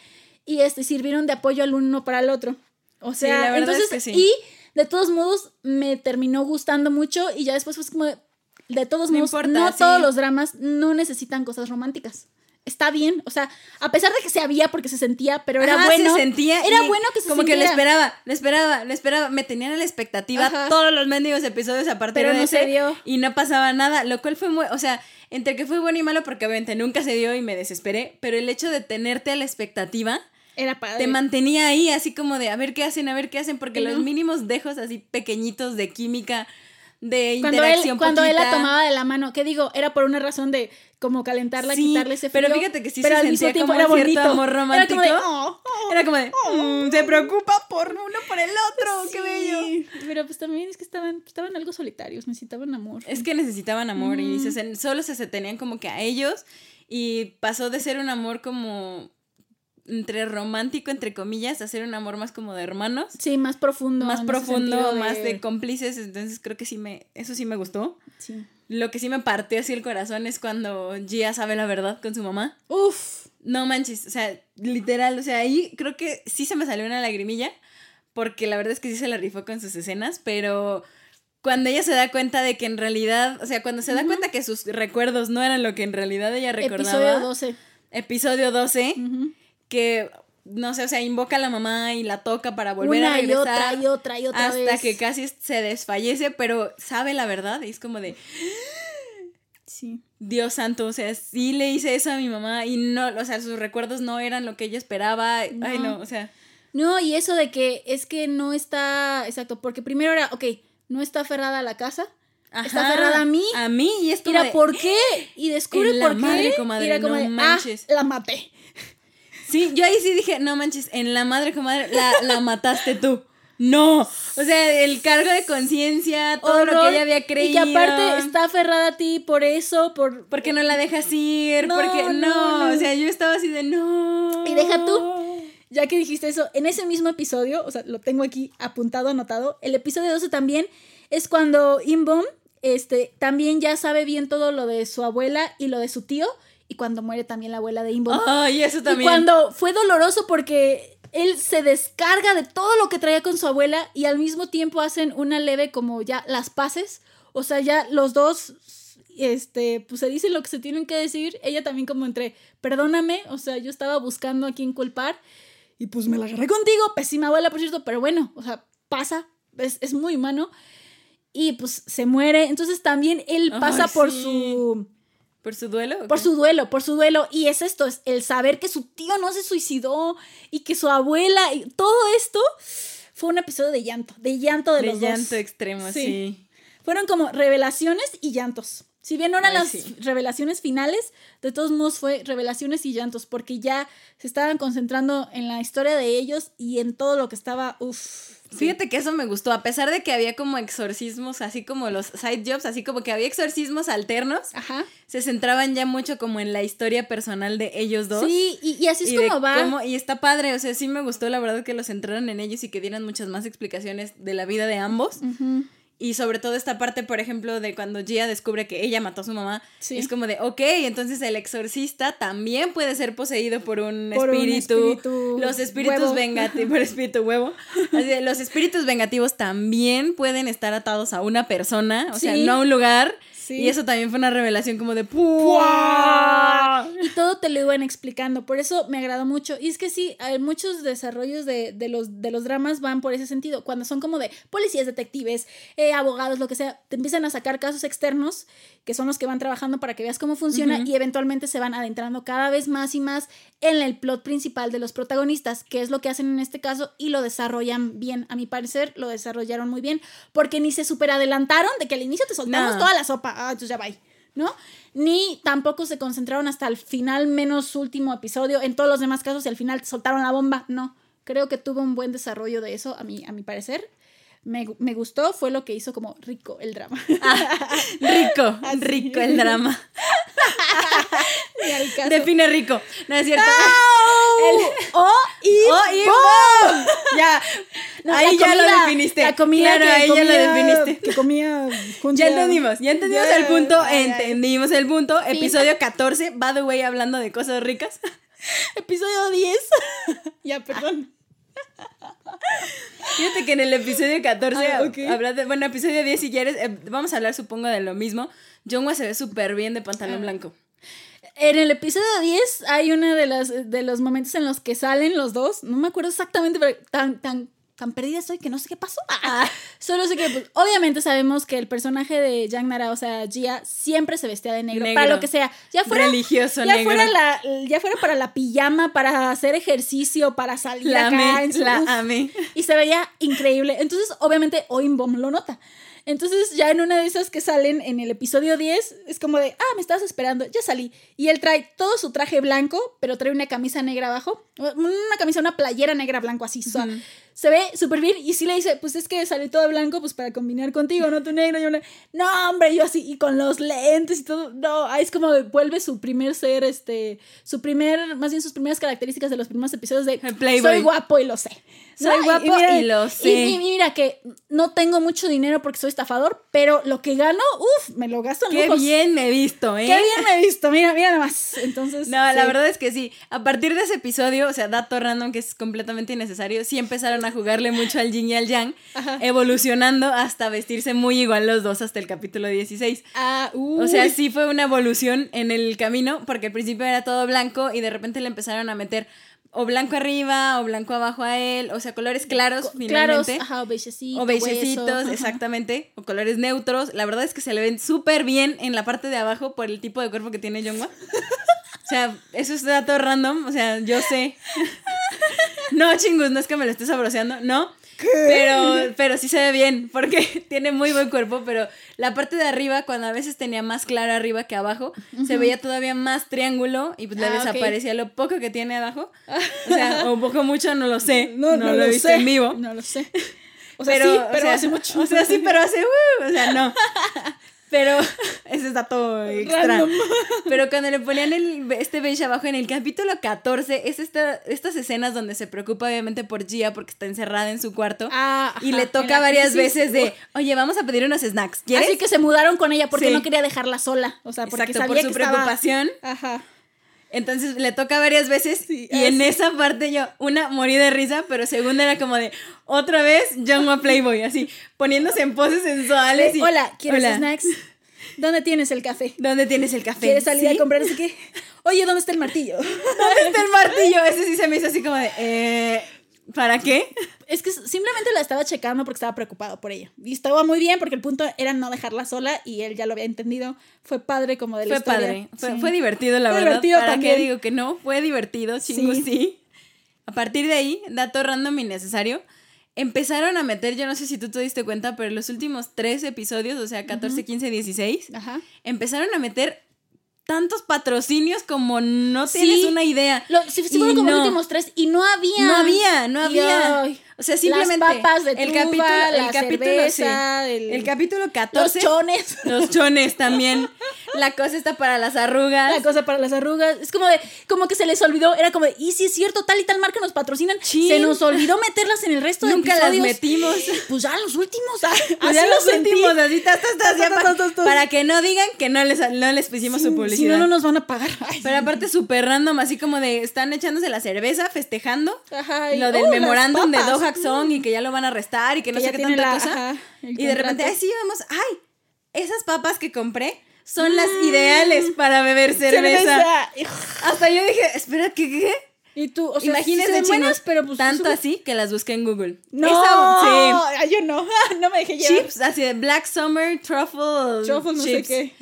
y este, sirvieron de apoyo al uno para el otro. O sea, entonces, y de todos modos me terminó gustando mucho y ya después fue como, de, todos modos, no todos los dramas no necesitan cosas románticas está bien. O sea, a pesar de que se había porque se sentía, pero era bueno. Se sentía. Era bueno que se Como que le esperaba, le esperaba, le esperaba. Me tenían a la expectativa todos los mendigos episodios a partir de no ese. Se dio. Y no pasaba nada. Lo cual fue muy. O sea, entre que fue bueno y malo, porque obviamente nunca se dio y me desesperé. Pero el hecho de tenerte a la expectativa. Era padre. Te mantenía ahí, así como de a ver qué hacen, a ver qué hacen, porque los mínimos dejos así pequeñitos de química de interacción cuando él, cuando él la tomaba de la mano, ¿qué digo? Era por una razón de como calentarla, quitarle ese frío. Pero fíjate que sí pero se sentía como era bonito. amor romántico. Era como de, oh, oh, era como de oh, mm, se preocupa por uno por el otro, qué bello. Pero pues también es que estaban, estaban algo solitarios, necesitaban amor. Es que necesitaban amor y se, solo se, se tenían como que a ellos y pasó de ser un amor como entre romántico, entre comillas, hacer un amor más como de hermanos. Sí, más profundo. Más profundo, más de cómplices. Entonces creo que sí me, eso sí me gustó. Sí. Lo que sí me partió así el corazón es cuando Gia sabe la verdad con su mamá. Uf. No manches, o sea, literal, o sea, ahí creo que sí se me salió una lagrimilla, porque la verdad es que sí se la rifó con sus escenas, pero cuando ella se da cuenta de que en realidad, o sea, cuando se da cuenta que sus recuerdos no eran lo que en realidad ella recordaba. Episodio 12. Episodio 12 que no sé, o sea, invoca a la mamá y la toca para volver a regresar. Y otra y otra y otra hasta que casi se desfallece, pero sabe la verdad y es como de Sí. Dios santo, o sea, sí le hice eso a mi mamá y no, o sea, sus recuerdos no eran lo que ella esperaba. Ay, no, o sea. No, y eso de que es que no está, exacto, porque primero era, ok, no está aferrada a la casa, está aferrada a mí. A mí, y es como. Mira, ¿por qué? Y descubre por qué. Madre, comadre, era como no ah, manches. la maté. Sí, yo ahí sí dije, no manches, en la madre comadre la, la mataste tú. No, o sea, el cargo de conciencia, todo lo que ella había creído. Y que aparte está aferrada a ti por eso, por... Porque no la dejas ir, porque no, o sea, yo estaba así de no. Y deja tú, ya que dijiste eso, en ese mismo episodio, o sea, lo tengo aquí apuntado, anotado, el episodio 12 también es cuando Imbom este, también ya sabe bien todo lo de su abuela y lo de su tío. Y cuando muere también la abuela de Imbo. Ay, eso también. Y cuando fue doloroso porque él se descarga de todo lo que traía con su abuela y al mismo tiempo hacen una leve como ya las paces. O sea, ya los dos, este, pues se dicen lo que se tienen que decir. Ella también como entre, perdóname, o sea, yo estaba buscando a quién culpar y pues me la agarré contigo, pésima abuela, por cierto, pero bueno, o sea, pasa, es, es muy humano. Y pues se muere. Entonces también él pasa por su ¿Por su duelo? Por su duelo, por su duelo. Y es esto, es el saber que su tío no se suicidó y que su abuela, y todo esto fue un episodio de llanto, de llanto de, los dos. De llanto extremo, sí. Fueron como revelaciones y llantos. Si bien no eran las revelaciones finales, de todos modos fue revelaciones y llantos, porque ya se estaban concentrando en la historia de ellos y en todo lo que estaba, uff, Fíjate que eso me gustó, a pesar de que había como exorcismos, así como los side jobs, así como que había exorcismos alternos, Ajá. se centraban ya mucho como en la historia personal de ellos dos. Sí, y, así es como va. y está padre, o sea, sí me gustó la verdad que los centraran en ellos y que dieran muchas más explicaciones de la vida de ambos. Y sobre todo esta parte, por ejemplo, de cuando Gia descubre que ella mató a su mamá. Es como de, ok, entonces el exorcista también puede ser poseído por un, espíritu, Los espíritus vengativos, por espíritu huevo. los espíritus vengativos también pueden estar atados a una persona, o sea, no a un lugar. Y eso también fue una revelación como de ¡Pua! Y todo te lo iban explicando. Por eso me agradó mucho. Y es que sí, hay muchos desarrollos de, los, de los dramas van por ese sentido. Cuando son como de policías, detectives, eh, abogados, lo que sea, te empiezan a sacar casos externos que son los que van trabajando para que veas cómo funciona y eventualmente se van adentrando cada vez más y más en el plot principal de los protagonistas, que es lo que hacen en este caso y lo desarrollan bien. A mi parecer, lo desarrollaron muy bien porque ni se super adelantaron de que al inicio te soltamos toda la sopa ah, entonces ya va ¿no? Ni tampoco se concentraron hasta el final, menos último episodio. En todos los demás casos, y al final soltaron la bomba. No, creo que tuvo un buen desarrollo de eso, a mi, a mi parecer. Me, me gustó, fue lo que hizo como rico el drama. Ah, rico, rico el drama. Define rico. No es cierto. o y, o y Ya. ahí ya lo definiste. La comida claro, ahí ya lo definiste. Que comía Ya entendimos, ya entendimos el punto, entendimos el punto. Episodio 14, by the way, hablando de cosas ricas. Episodio 10. ya, perdón. Fíjate que en el episodio 14, ah, bueno, episodio 10 si quieres, eh, vamos a hablar supongo de lo mismo. Jungwa se ve súper bien de pantalón ah. blanco. En el episodio 10 hay uno de de los momentos en los que salen los dos. No me acuerdo exactamente, pero tan, tan tan perdida estoy que no sé qué pasó. Ah, solo sé que, pues, obviamente sabemos que el personaje de Yang Nara, o sea, Gia, siempre se vestía de negro, para lo que sea. Ya fuera. Religioso ya Fuera la, ya fuera para la pijama, para hacer ejercicio, para salir la acá. en su, la Y se veía increíble. Entonces, obviamente, Oimbom lo nota. Entonces, ya en una de esas que salen en el episodio 10, es como de, ah, me estabas esperando, ya salí. Y él trae todo su traje blanco, pero trae una camisa negra abajo. Una camisa, una playera negra blanco así. suave se ve súper bien. Y sí le dice, pues es que sale todo blanco, pues para combinar contigo, ¿no? Tu negro. Y una, no, hombre, yo así, y con los lentes y todo. No, ahí es como vuelve su primer ser, este, su primer, más bien sus primeras características de los primeros episodios de soy guapo y lo sé. Soy guapo y, lo sé. Y, mira que no tengo mucho dinero porque soy estafador, pero lo que gano, uff, me lo gasto en Qué bien me he visto, ¿eh? Qué bien me he visto, mira, mira nomás. Entonces. No, la verdad es que sí. A partir de ese episodio, o sea, dato random que es completamente innecesario, sí empezaron a jugarle mucho al yin y al yang, evolucionando hasta vestirse muy igual los dos hasta el capítulo 16. Ah, O sea, sí fue una evolución en el camino, porque al principio era todo blanco y de repente le empezaron a meter o blanco arriba o blanco abajo a él, o sea, colores claros finalmente. Claros, o beigecitos. O beigecitos, exactamente, o colores neutros. La verdad es que se le ven súper bien en la parte de abajo por el tipo de cuerpo que tiene Jongwa. O sea, eso es dato random, o sea, yo sé. No, chingus, no es que me lo esté sabroseando, no. Pero, pero sí se ve bien, porque tiene muy buen cuerpo, pero la parte de arriba, cuando a veces tenía más claro arriba que abajo, se veía todavía más triángulo y pues le ah, desaparecía lo poco que tiene abajo. O sea, o poco mucho, no lo sé. No, lo, he visto en vivo. No lo sé. O sea, pero, sí, pero hace mucho. O sea, sí, pero hace, uh, o sea, no. Pero ese es dato extra. Pero cuando le ponían el, este beige abajo en el capítulo 14, es esta, estas escenas donde se preocupa obviamente por Gia porque está encerrada en su cuarto. Ah, y le toca varias veces de, oye, vamos a pedir unos snacks. ¿Quieres? Así que se mudaron con ella porque no quería dejarla sola. O sea, porque Exacto, por su preocupación. Ajá. Entonces le toca varias veces y en esa parte yo, una, morí de risa, pero segunda era como de, otra vez, John a Playboy, así, poniéndose en poses sensuales. Y, Hola, ¿quieres snacks? ¿Dónde tienes el café? ¿Dónde tienes el café? ¿Quieres salir a comprar así que? Oye, ¿dónde está el martillo? ¿Dónde está el martillo? Ese sí se me hizo así como de, eh, ¿Para qué? Es que simplemente la estaba checando porque estaba preocupado por ella. Y estaba muy bien porque el punto era no dejarla sola y él ya lo había entendido. Fue padre como de la fue Padre. Fue, divertido, la verdad. Divertido ¿Para qué digo que no? Fue divertido, chingo sí. A partir de ahí, dato random innecesario, empezaron a meter, yo no sé si tú te diste cuenta, pero los últimos tres episodios, o sea, 14, 15, 16, empezaron a meter tantos patrocinios como no tienes una idea. Lo, sí, fueron como los últimos tres y no había. No había, no había. O sea, simplemente las papas de el capítulo, el capítulo, cerveza, el, capítulo 14. Los chones. Los chones también. La cosa está para las arrugas. La cosa para las arrugas. Es como de, como que se les olvidó. Era como de, y si es cierto, tal y tal marca nos patrocinan. Se nos olvidó meterlas en el resto de Nunca las metimos. Pues ya los últimos. Ah, pues ya los últimos. Así, para, que no digan que no les, no les pusimos su publicidad. Si no, no nos van a pagar. Pero aparte súper random, así como de, están echándose la cerveza, festejando. Ajá. lo del oh, memorándum de Doha Song y que ya lo van a arrestar y que no sé qué tanta cosa. y de repente, así vamos, ay, esas papas que compré son las mm. ideales para beber cerveza. Hasta yo dije, espera, ¿qué? qué? Y tú, o sea, imagínese buenas, pero pues tanto así que las busqué en Google. No, sí. yo no, no me dejé llevar. Chips, así de Black Summer Truffle, truffle no sé qué.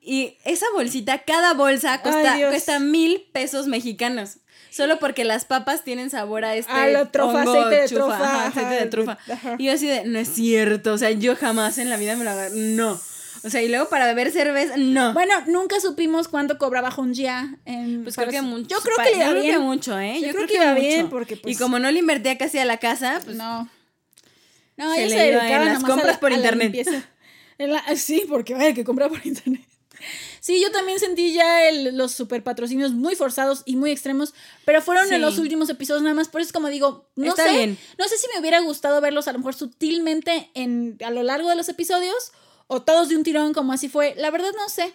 Y esa bolsita, cada bolsa cuesta, cuesta mil pesos mexicanos. Solo porque las papas tienen sabor a este. A lo trufa, aceite de trufa. aceite de trufa. Y yo así de, no es cierto. O sea, yo jamás en la vida me lo hago. No. O sea, y luego para beber cerveza, no. Bueno, nunca supimos cuánto cobraba Honjia en Pues creo que mucho. Yo creo que le iba bien. mucho, ¿eh? Yo, creo, que iba bien porque pues, Y como no le invertía casi a la casa, pues no. No, se, se iba en las compras por internet. sí, porque vaya que compra por internet. Sí, yo también sentí ya el, los super patrocinios muy forzados y muy extremos, pero fueron en los últimos episodios nada más. Por eso como digo, no sé. No sé si me hubiera gustado verlos a lo mejor sutilmente en, a lo largo de los episodios o todos de un tirón como así fue. La verdad no sé.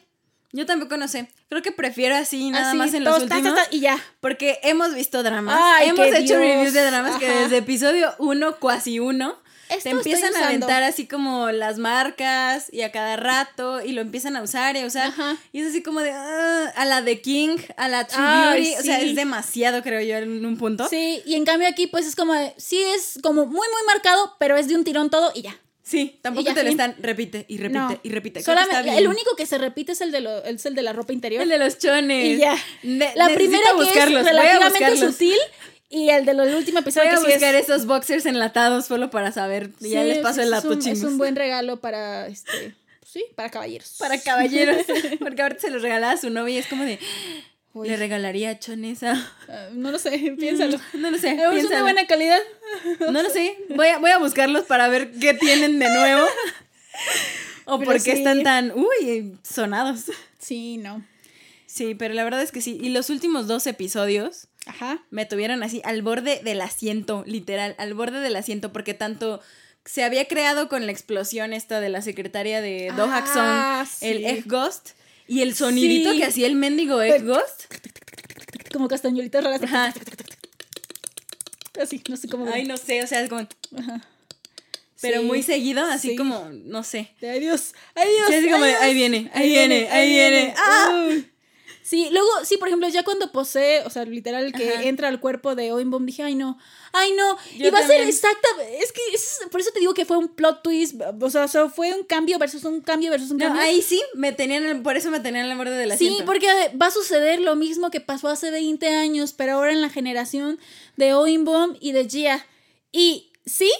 Yo tampoco no sé. Creo que prefiero así, nada más en los últimos. Y ya. Porque hemos visto dramas. Ay, hemos hecho reviews de dramas que desde episodio 1, cuasi 1, esto te empiezan a aventar así como las marcas y a cada rato y lo empiezan a usar y a usar. Ajá. Y es así como de uh, a la de King, a la True Beauty. Sí. O sea, es demasiado, creo yo, en un punto. Sí, y en cambio aquí, pues es como de, sí, es como muy, muy marcado, pero es de un tirón todo y ya. Sí, tampoco te lo están, repite y repite no. y repite. Solamente, el único que se repite es el, de lo, es el de la ropa interior. El de los chones. Y ya. Ne la primera que es relativamente sutil, y el de los últimos episodios. Voy a buscar esos boxers enlatados solo para saber. Y ya les paso el dato es es un buen regalo para este. Sí, para caballeros. Para caballeros. porque ahorita se los regalaba a su novia y es como de. ¿Le regalaría a Chonesa? Ah, no lo sé, piénsalo. No lo sé. ¿Es una buena calidad? No lo sé. Voy a, voy a buscarlos para ver qué tienen de nuevo. o por qué están tan. Uy, sonados. Sí, no. Sí, pero la verdad es que sí. Y los últimos dos episodios Ajá. Me tuvieron así al borde del asiento, literal, al borde del asiento, porque tanto se había creado con la explosión esta de la secretaria de ah, el Egg Ghost, y el sonidito que hacía el mendigo Egg Ghost. Como castañuelitas raras. Ajá. Así, no sé cómo. Ay, no sé, o sea, es como. Ajá. Pero muy seguido, así como, no sé. Ay Dios, ay Dios. así como, ahí viene, ahí, viene, ahí viene. ¡Ah! Sí, luego, sí, por ejemplo, ya cuando posee, o sea, literal, que entra al cuerpo de Oinbom, dije, ay no, ay no, y va a ser exacta, es que por eso te digo que fue un plot twist, o sea, fue un cambio versus un cambio versus un cambio. ahí sí, me tenían, por eso me tenían la borde de la Sí, porque va a suceder lo mismo que pasó hace 20 años, pero ahora en la generación de Oinbom y de Gia. Y sí,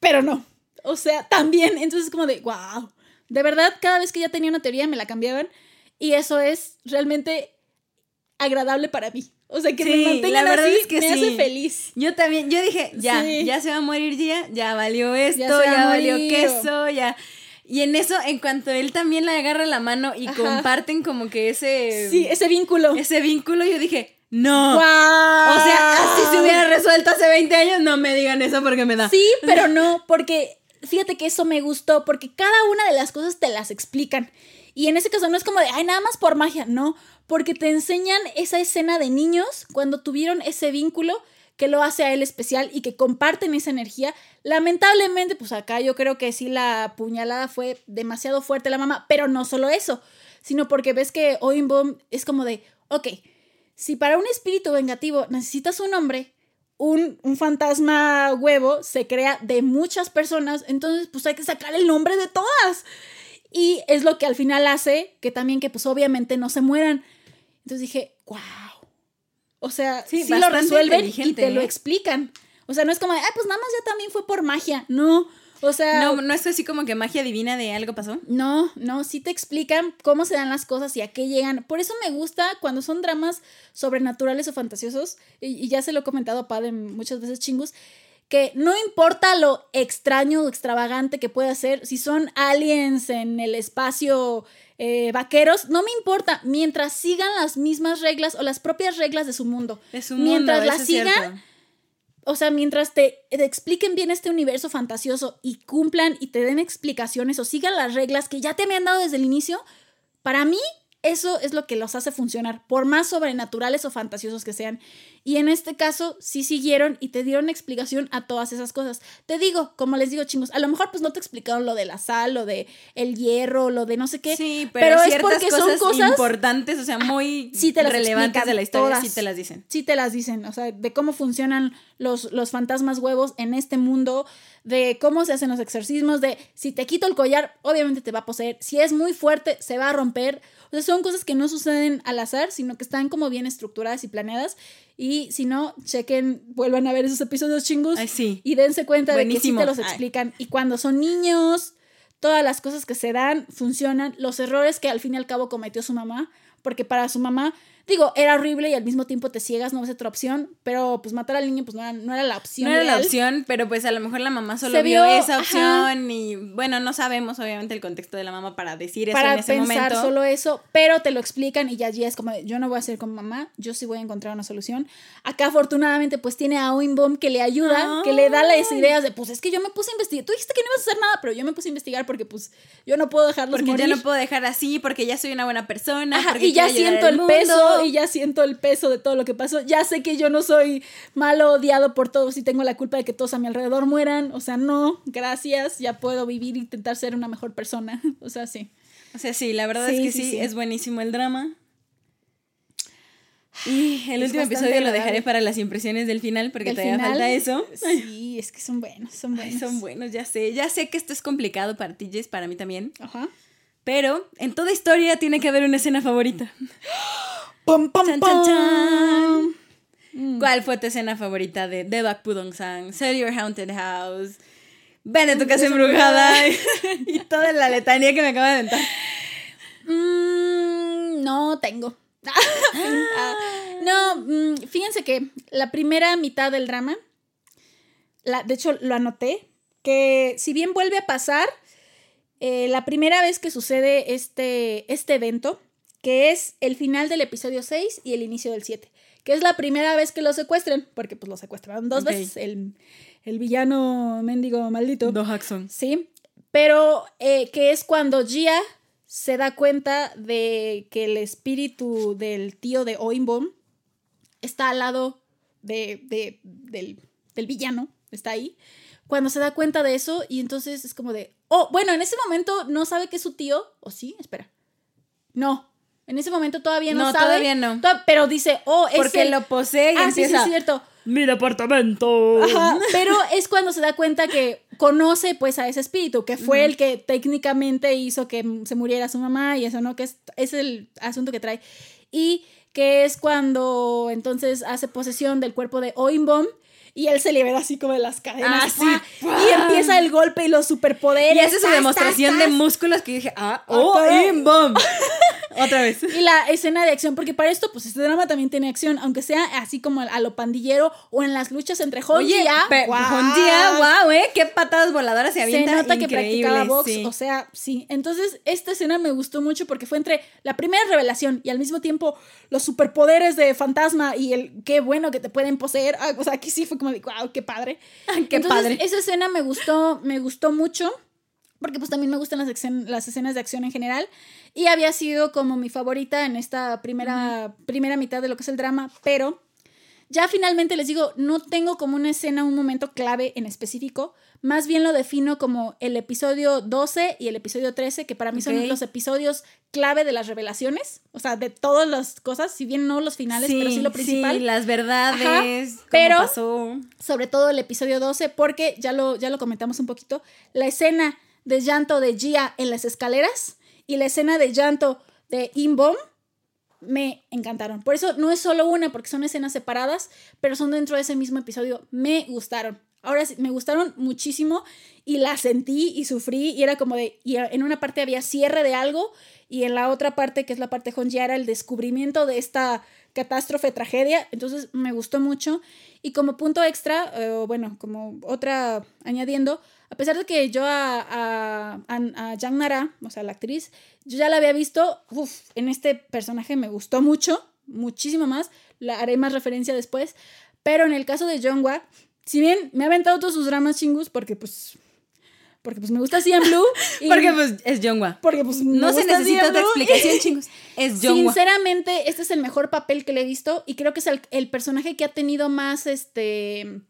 pero no. O sea, también, entonces como de, wow. De verdad, cada vez que ya tenía una teoría me la cambiaban. Y eso es realmente agradable para mí. O sea, que me mantengan la verdad así, es que me hace feliz. Yo también, yo dije, ya, ya se va a morir Gia, ya valió esto, ya, valió queso, ya. Y en eso, en cuanto él también le agarra la mano y comparten como que ese... Sí, ese vínculo. Ese vínculo, yo dije, no. O sea, así se hubiera resuelto hace 20 años, no me digan eso porque me da. Sí, pero no, porque fíjate que eso me gustó, porque cada una de las cosas te las explican. Y en ese caso no es como de, ay, nada más por magia, no, porque te enseñan esa escena de niños cuando tuvieron ese vínculo que lo hace a él especial y que comparten esa energía. Lamentablemente, pues acá yo creo que sí la puñalada fue demasiado fuerte la mamá, pero no solo eso, sino porque ves que Oinbom es como de, ok, si para un espíritu vengativo necesitas un hombre, un, un, fantasma huevo se crea de muchas personas, entonces pues hay que sacar el nombre de todas. Y es lo que al final hace que también que pues obviamente no se mueran. Entonces dije, wow. O sea, sí, lo resuelven y te lo explican. O sea, no es como, ah, pues nada más ya también fue por magia. No, o sea... No, no es así como que magia divina de algo pasó. No, no, sí te explican cómo se dan las cosas y a qué llegan. Por eso me gusta cuando son dramas sobrenaturales o fantasiosos, y, ya se lo he comentado a Padre muchas veces chingus, que no importa lo extraño o extravagante que pueda ser, si son aliens en el espacio, eh, vaqueros, no me importa, mientras sigan las mismas reglas o las propias reglas de su mundo. De su mundo mientras las sigan, o sea, mientras te, te, expliquen bien este universo fantasioso y cumplan y te den explicaciones o sigan las reglas que ya te habían dado desde el inicio, para mí eso es lo que los hace funcionar, por más sobrenaturales o fantasiosos que sean. Y en este caso, sí siguieron y te dieron explicación a todas esas cosas. Te digo, como les digo, chingos, a lo mejor pues no te explicaron lo de la sal, lo de el hierro, lo de no sé qué. Sí, pero, es porque son cosas importantes, o sea, muy sí te las relevantes de la historia, sí te las dicen. Sí te las dicen, o sea, de cómo funcionan los, los fantasmas huevos en este mundo, de cómo se hacen los exorcismos, de si te quito el collar, obviamente te va a poseer. Si es muy fuerte, se va a romper. O sea, son cosas que no suceden al azar, sino que están como bien estructuradas y planeadas. Y si no, chequen, vuelvan a ver esos episodios chingus. Y dense cuenta de que sí te los explican. Y cuando son niños, todas las cosas que se dan funcionan. Los errores que al fin y al cabo cometió su mamá. Porque para su mamá Digo, era horrible y al mismo tiempo te ciegas, no ves otra opción, pero pues matar al niño pues no era, no era la opción. No era la opción, pero pues a lo mejor la mamá solo vio, esa opción y bueno, no sabemos obviamente el contexto de la mamá para decir eso en ese pensar solo eso, pero te lo explican y ya allí es como, yo no voy a ser como mamá, yo sí voy a encontrar una solución. Acá afortunadamente pues tiene a Oinbom que le ayuda, que le da las ideas de pues es que yo me puse a investigar, tú dijiste que no ibas a hacer nada, pero yo me puse a investigar porque pues yo no puedo dejarlos porque ya no puedo dejar así, porque ya soy una buena persona, y ya siento el peso y ya siento el peso de todo lo que pasó. Ya sé que yo no soy malo, odiado por todos y tengo la culpa de que todos a mi alrededor mueran. O sea, no, gracias, ya puedo vivir e intentar ser una mejor persona. O sea, sí. O sea, sí, la verdad es que sí, es buenísimo el drama. Y el último episodio lo dejaré para las impresiones del final porque todavía falta eso. Sí, es que son buenos, son buenos. son buenos, ya sé. Ya sé que esto es complicado para ti, Jess, para mí también. Ajá. Pero en toda historia tiene que haber una escena favorita. Mm. ¿Cuál fue tu escena favorita de The Back Pudong Sang? Sell Your Haunted House. Ven a tu casa embrujada. y toda la letanía que me acaba de aventar. Mm, no tengo. Ah, no, mm, fíjense que la primera mitad del drama, la, de hecho lo anoté, que si bien vuelve a pasar, eh, la primera vez que sucede este, este evento, que es el final del episodio 6 y el inicio del 7, que es la primera vez que lo secuestran, porque pues lo secuestraron dos veces, el, villano mendigo maldito. Do Jackson. Sí, pero eh, que es cuando Gia se da cuenta de que el espíritu del tío de Oinbom está al lado de, del, del villano, está ahí. Cuando se da cuenta de eso y entonces es como de, oh, bueno, en ese momento no sabe que es su tío, o sí, espera. No, en ese momento todavía no, no sabe. todavía no. pero dice, oh, es Porque lo posee y ah, sí, sí, es cierto. Mi departamento. Ajá, pero es cuando se da cuenta que conoce pues a ese espíritu, que fue el que técnicamente hizo que se muriera su mamá y eso, ¿no? Que es, es el asunto que trae. Y que es cuando entonces hace posesión del cuerpo de Oimbom y él se libera así como de las cadenas. Ah, y empieza el golpe y los superpoderes. Y hace su demostración de músculos que dije, ah, oh, boom. Otra vez. Y la escena de acción, porque para esto, pues este drama también tiene acción, aunque sea así como a lo pandillero o en las luchas entre Honjia. Honjia, wow, eh, qué patadas voladoras se avienta. Se nota que practicaba box, o sea, sí. Entonces, esta escena me gustó mucho porque fue entre la primera revelación y al mismo tiempo los superpoderes de fantasma y el qué bueno que te pueden poseer. Ah, o sea, aquí sí fue como de, wow, qué padre. qué Entonces, padre. Esa escena me gustó, me gustó mucho porque pues también me gustan las, las escenas de acción en general y había sido como mi favorita en esta primera, primera mitad de lo que es el drama, pero ya finalmente les digo, no tengo como una escena, un momento clave en específico, más bien lo defino como el episodio 12 y el episodio 13, que para mí son los episodios clave de las revelaciones, o sea, de todas las cosas, si bien no los finales, pero sí lo principal. Sí, las verdades, pero pasó. sobre todo el episodio 12, porque ya lo, ya lo comentamos un poquito, la escena de llanto de Gia en las escaleras y la escena de llanto de Imbom me encantaron. Por eso no es solo una, porque son escenas separadas, pero son dentro de ese mismo episodio. Me gustaron. Ahora sí, me gustaron muchísimo y la sentí y sufrí y era como de, y en una parte había cierre de algo y en la otra parte, que es la parte ya era el descubrimiento de esta catástrofe, tragedia. Entonces me gustó mucho. Y como punto extra, eh, bueno, como otra añadiendo, a pesar de que yo a, a, a, Nara, o sea, la actriz, yo ya la había visto, en este personaje me gustó mucho, muchísimo más, la haré más referencia después, pero en el caso de Jongwa, si bien me ha aventado todos sus dramas chingus, porque pues porque pues me gusta CM Blue. porque pues es Jongwa. Porque pues no se necesita otra explicación, chingos. Es Jongwa. Sinceramente, este es el mejor papel que le he visto y creo que es el, el, personaje que ha tenido más, este,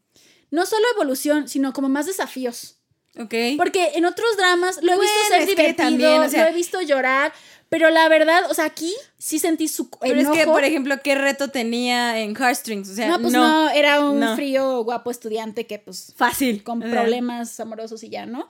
no solo evolución, sino como más desafíos. Ok. Porque en otros dramas lo he visto ser divertido, también, lo he visto llorar, pero la verdad, o sea, aquí sí sentí su Pero es que, por ejemplo, ¿qué reto tenía en Heartstrings? O sea, no, pues no, era un frío, guapo estudiante que, pues. Fácil. Con problemas amorosos y ya, ¿no?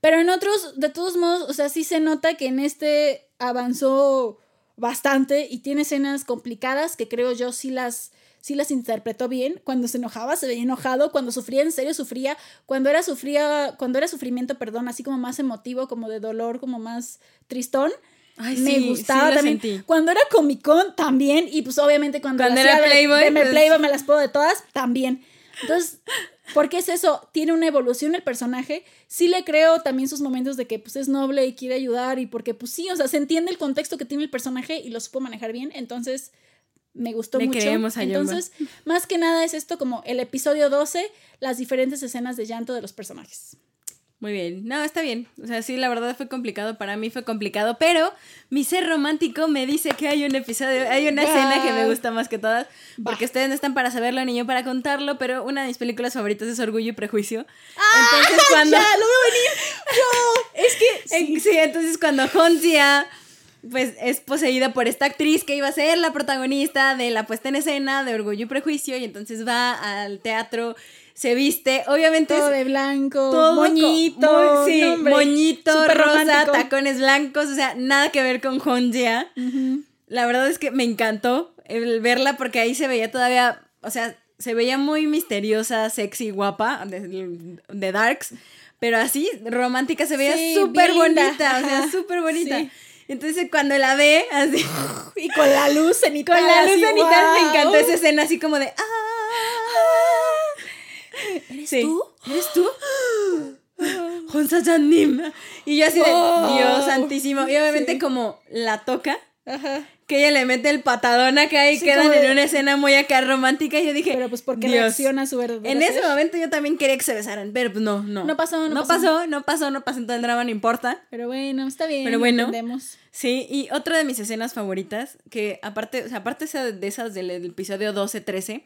Pero en otros, de todos modos, o sea, sí se nota que en este avanzó bastante y tiene escenas complicadas que creo yo sí las sí las interpretó bien. Cuando se enojaba se veía enojado, cuando sufría en serio sufría, cuando era sufría, cuando era sufrimiento, perdón, así como más emotivo, como de dolor, como más tristón. Me gustaba también. Cuando era Comic Con también y pues obviamente cuando, cuando era Playboy, de, pues Playboy me las puedo de todas también. Entonces, ¿por qué es eso? Tiene una evolución el personaje. Sí le creo también sus momentos de que pues es noble y quiere ayudar y porque pues sí, o sea, se entiende el contexto que tiene el personaje y lo supo manejar bien. Entonces, me gustó mucho. Entonces, más que nada es esto como el episodio 12, las diferentes escenas de llanto de los personajes. Muy bien, no, está bien. O sea, sí, la verdad fue complicado, para mí fue complicado, pero mi ser romántico me dice que hay un episodio, hay una escena que me gusta más que todas, porque ustedes no están para saberlo ni yo para contarlo, pero una de mis películas favoritas es Orgullo y Prejuicio. ¡Ah! Entonces cuando... Ya, lo veo venir. No, es que... Sí, entonces cuando Honzia pues es poseída por esta actriz que iba a ser la protagonista de la puesta en escena de Orgullo y Prejuicio y entonces va al teatro, se viste, obviamente todo de blanco, todo moñito, sí, moñito, rosa, tacones blancos, o sea, nada que ver con Honjia. La verdad es que me encantó el verla porque ahí se veía todavía, o sea, se veía muy misteriosa, sexy, guapa de, Darks, pero así romántica se veía súper bonita, o sea, súper bonita. Entonces cuando la ve, así. Y con la luz cenital. Con la luz cenital me encantó esa escena así como de. ¡Ah! ¿Eres tú? ¿Eres tú? Honsa Janim. Y yo así de. Oh. Dios santísimo. Y obviamente como la toca. Ajá que ella le mete el patadón acá y quedan en una escena muy acá romántica y yo dije pero pues porque reacciona su verdad en ese momento yo también quería que se besaran pero pues no no no pasó no, no pasó. no pasó no pasó en todo el drama no importa pero bueno está bien pero bueno entendemos. Sí y otra de mis escenas favoritas que aparte o sea aparte de esas del, episodio 12 13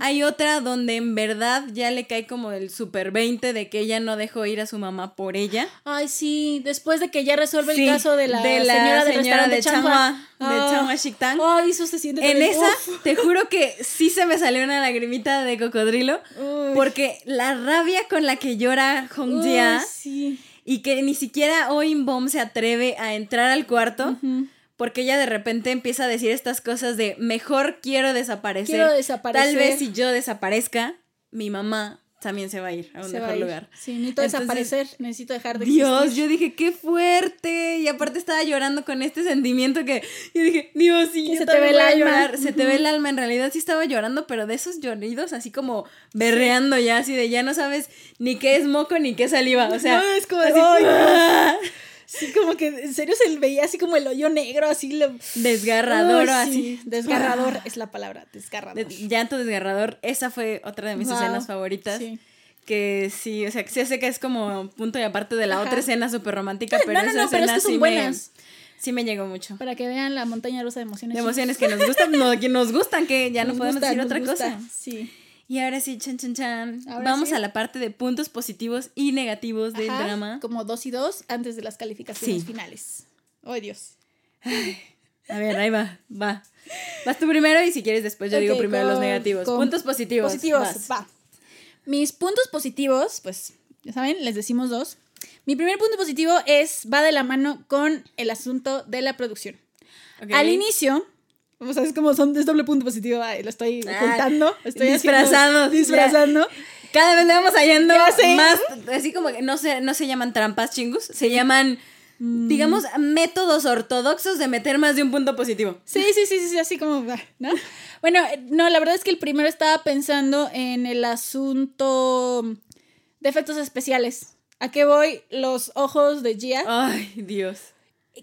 hay otra donde en verdad ya le cae como el super 20 de que ella no dejó ir a su mamá por ella. Ay sí después de que ya resuelve el caso de la, señora, del restaurante de Changua Ay, eso se siente En esa, te juro que sí se me salió una lagrimita de cocodrilo. Porque la rabia con la que llora Hongjia y que ni siquiera Oin Bomb se atreve a entrar al cuarto. Porque ella de repente empieza a decir estas cosas de mejor quiero desaparecer. Quiero desaparecer. Tal vez si yo desaparezca, mi mamá también se va a ir a un mejor lugar. Sí, necesito desaparecer, necesito dejar de Dios, yo dije, qué fuerte. Y aparte estaba llorando con este sentimiento que yo dije, Dios, sí, se te ve el alma. Se te ve el alma. En realidad sí estaba llorando, pero de esos lloridos así como berreando ya, así de ya no sabes ni qué es moco ni qué saliva. O sea, es como así, Sí, como que en serio se veía así como el hoyo negro, así lo... Desgarrador, así. Desgarrador es la palabra, desgarrador. llanto desgarrador, esa fue otra de mis escenas favoritas. Que sí, o sea, sí sé que es como punto y aparte de la otra escena súper romántica, pero esa escena pero es que son sí buenas. Me, sí me llegó mucho. Para que vean la montaña rusa de emociones. De emociones que nos gustan, no, que nos gustan, que ya no podemos decir otra cosa. Sí. Y ahora sí, chan, chan, chan. Vamos a la parte de puntos positivos y negativos del drama. Como dos y dos antes de las calificaciones finales. ¡Oh, Dios! a ver, ahí va, va. Vas tú primero y si quieres después yo digo primero los negativos. Puntos positivos. Positivos, va. Mis puntos positivos, pues, ya saben, les decimos dos. Mi primer punto positivo es, va de la mano con el asunto de la producción. Al inicio, o sea, es como son, es doble punto positivo, lo estoy ah, ocultando, estoy disfrazando, disfrazando. Cada vez le vamos hallando más, así como que no se, no se llaman trampas chingus, se llaman, mm. digamos, métodos ortodoxos de meter más de un punto positivo. Sí, sí, sí, sí, así como, ¿no? Bueno, no, la verdad es que el primero estaba pensando en el asunto de efectos especiales. ¿A qué voy? Los ojos de Gia. Ay, Dios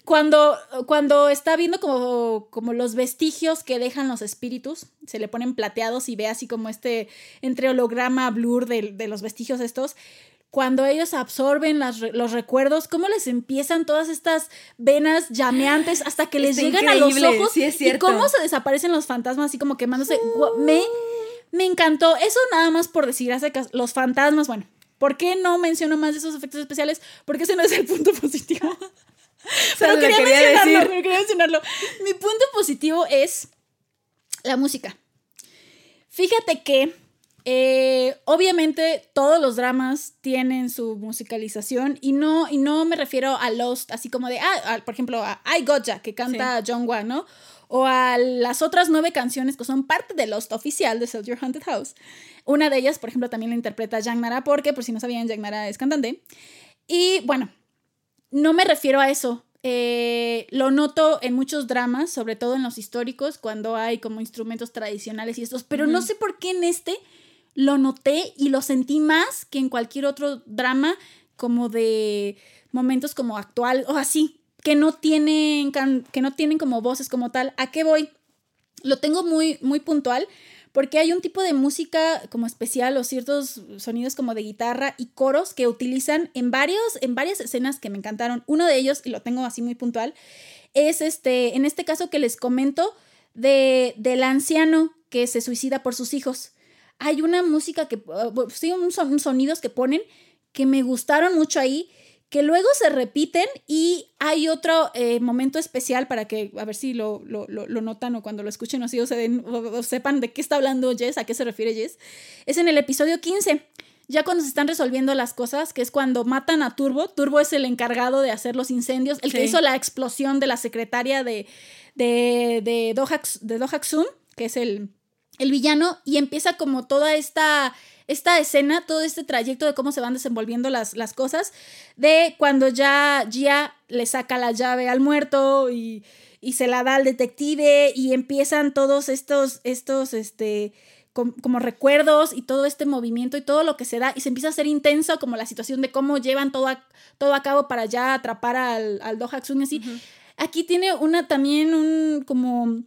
cuando, cuando está viendo como, como los vestigios que dejan los espíritus, se le ponen plateados y ve así como este entre holograma blur de, los vestigios estos, cuando ellos absorben los recuerdos, cómo les empiezan todas estas venas llameantes hasta que les llegan a los ojos y cómo se desaparecen los fantasmas así como quemándose. Me, me encantó. Eso nada más por decir, hace los fantasmas, bueno, ¿por qué no menciono más de esos efectos especiales? Porque ese no es el punto positivo. Pero quería, mencionarlo, quería mencionarlo. Mi punto positivo es la música. Fíjate que eh, obviamente todos los dramas tienen su musicalización y no, y no me refiero a Lost, así como de, ah, por ejemplo, a I Gotcha, que canta John Wayne, ¿no? O a las otras nueve canciones que son parte de Lost oficial de Sell Your Haunted House. Una de ellas, por ejemplo, también la interpreta Yang Nara, porque por si no sabían, Yang Nara es cantante. Y bueno, no me refiero a eso. Eh, lo noto en muchos dramas, sobre todo en los históricos, cuando hay como instrumentos tradicionales y estos, pero no sé por qué en este lo noté y lo sentí más que en cualquier otro drama como de momentos como actual o así, que no tienen, que no tienen como voces como tal. ¿A qué voy? Lo tengo muy, muy puntual porque hay un tipo de música como especial o ciertos sonidos como de guitarra y coros que utilizan en, varios, en varias escenas que me encantaron. Uno de ellos, y lo tengo así muy puntual, es este, en este caso que les comento, de, del anciano que se suicida por sus hijos. Hay una música que, uh, sí, un sonidos que ponen que me gustaron mucho ahí que luego se repiten y hay otro eh, momento especial para que, a ver si lo, lo, lo, notan o cuando lo escuchen o, si o, sepan de qué está hablando Jess, a qué se refiere Jess, es en el episodio 15, ya cuando se están resolviendo las cosas, que es cuando matan a Turbo, Turbo es el encargado de hacer los incendios, el que hizo la explosión de la secretaria de, de, de, de que es el, el villano, y empieza como toda esta esta escena, todo este trayecto de cómo se van desenvolviendo las, las cosas, de cuando ya Gia le saca la llave al muerto y, se la da al detective y empiezan todos estos, estos, este, como, recuerdos y todo este movimiento y todo lo que se da y se empieza a hacer intenso como la situación de cómo llevan todo a, todo a cabo para ya atrapar al, al Do y así. Aquí tiene una también un como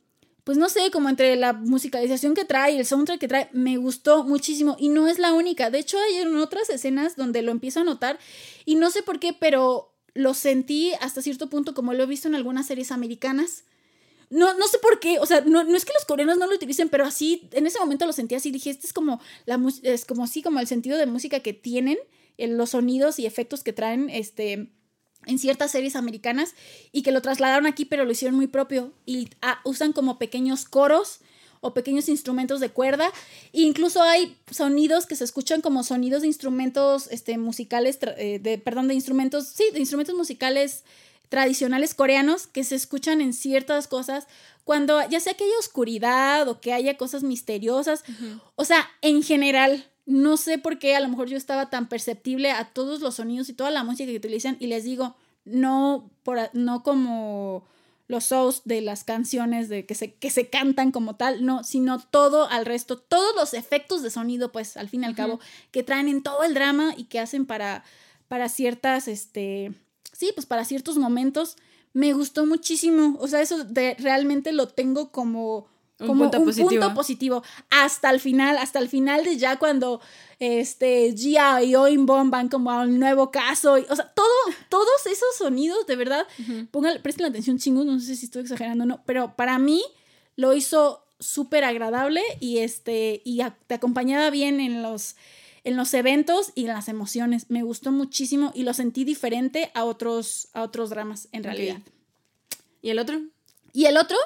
pues no sé, como entre la musicalización que trae y el soundtrack que trae, me gustó muchísimo y no es la única. De hecho, hay otras escenas donde lo empiezo a notar y no sé por qué, pero lo sentí hasta cierto punto como lo he visto en algunas series americanas. No, no sé por qué, o sea, no, es que los coreanos no lo utilicen, pero así, en ese momento lo sentí así, dije, este es como, la, es como como el sentido de música que tienen, los sonidos y efectos que traen, este, en ciertas series americanas y que lo trasladaron aquí, pero lo hicieron muy propio y ah, usan como pequeños coros o pequeños instrumentos de cuerda. E incluso hay sonidos que se escuchan como sonidos de instrumentos este, musicales, eh, de, perdón, de instrumentos, sí, de instrumentos musicales tradicionales coreanos que se escuchan en ciertas cosas cuando ya sea que haya oscuridad o que haya cosas misteriosas. O sea, en general, no sé por qué a lo mejor yo estaba tan perceptible a todos los sonidos y toda la música que utilizan y les digo, no, por, no como los shows de las canciones de que se, que se cantan como tal, no, sino todo al resto, todos los efectos de sonido, pues al fin y al cabo, que traen en todo el drama y que hacen para, para ciertas, este, sí, pues para ciertos momentos, me gustó muchísimo, o sea, eso de, realmente lo tengo como un punto positivo. positivo. Hasta el final, hasta el final de ya cuando este Gia y Oinbom van como a un nuevo caso. o sea, todo, todos esos sonidos, de verdad, presten la atención chingos, no sé si estoy exagerando o no, pero para mí lo hizo súper agradable y este, y te acompañaba bien en los en los eventos y en las emociones. Me gustó muchísimo y lo sentí diferente a otros, a otros dramas, en realidad. ¿Y el otro? Y el otro,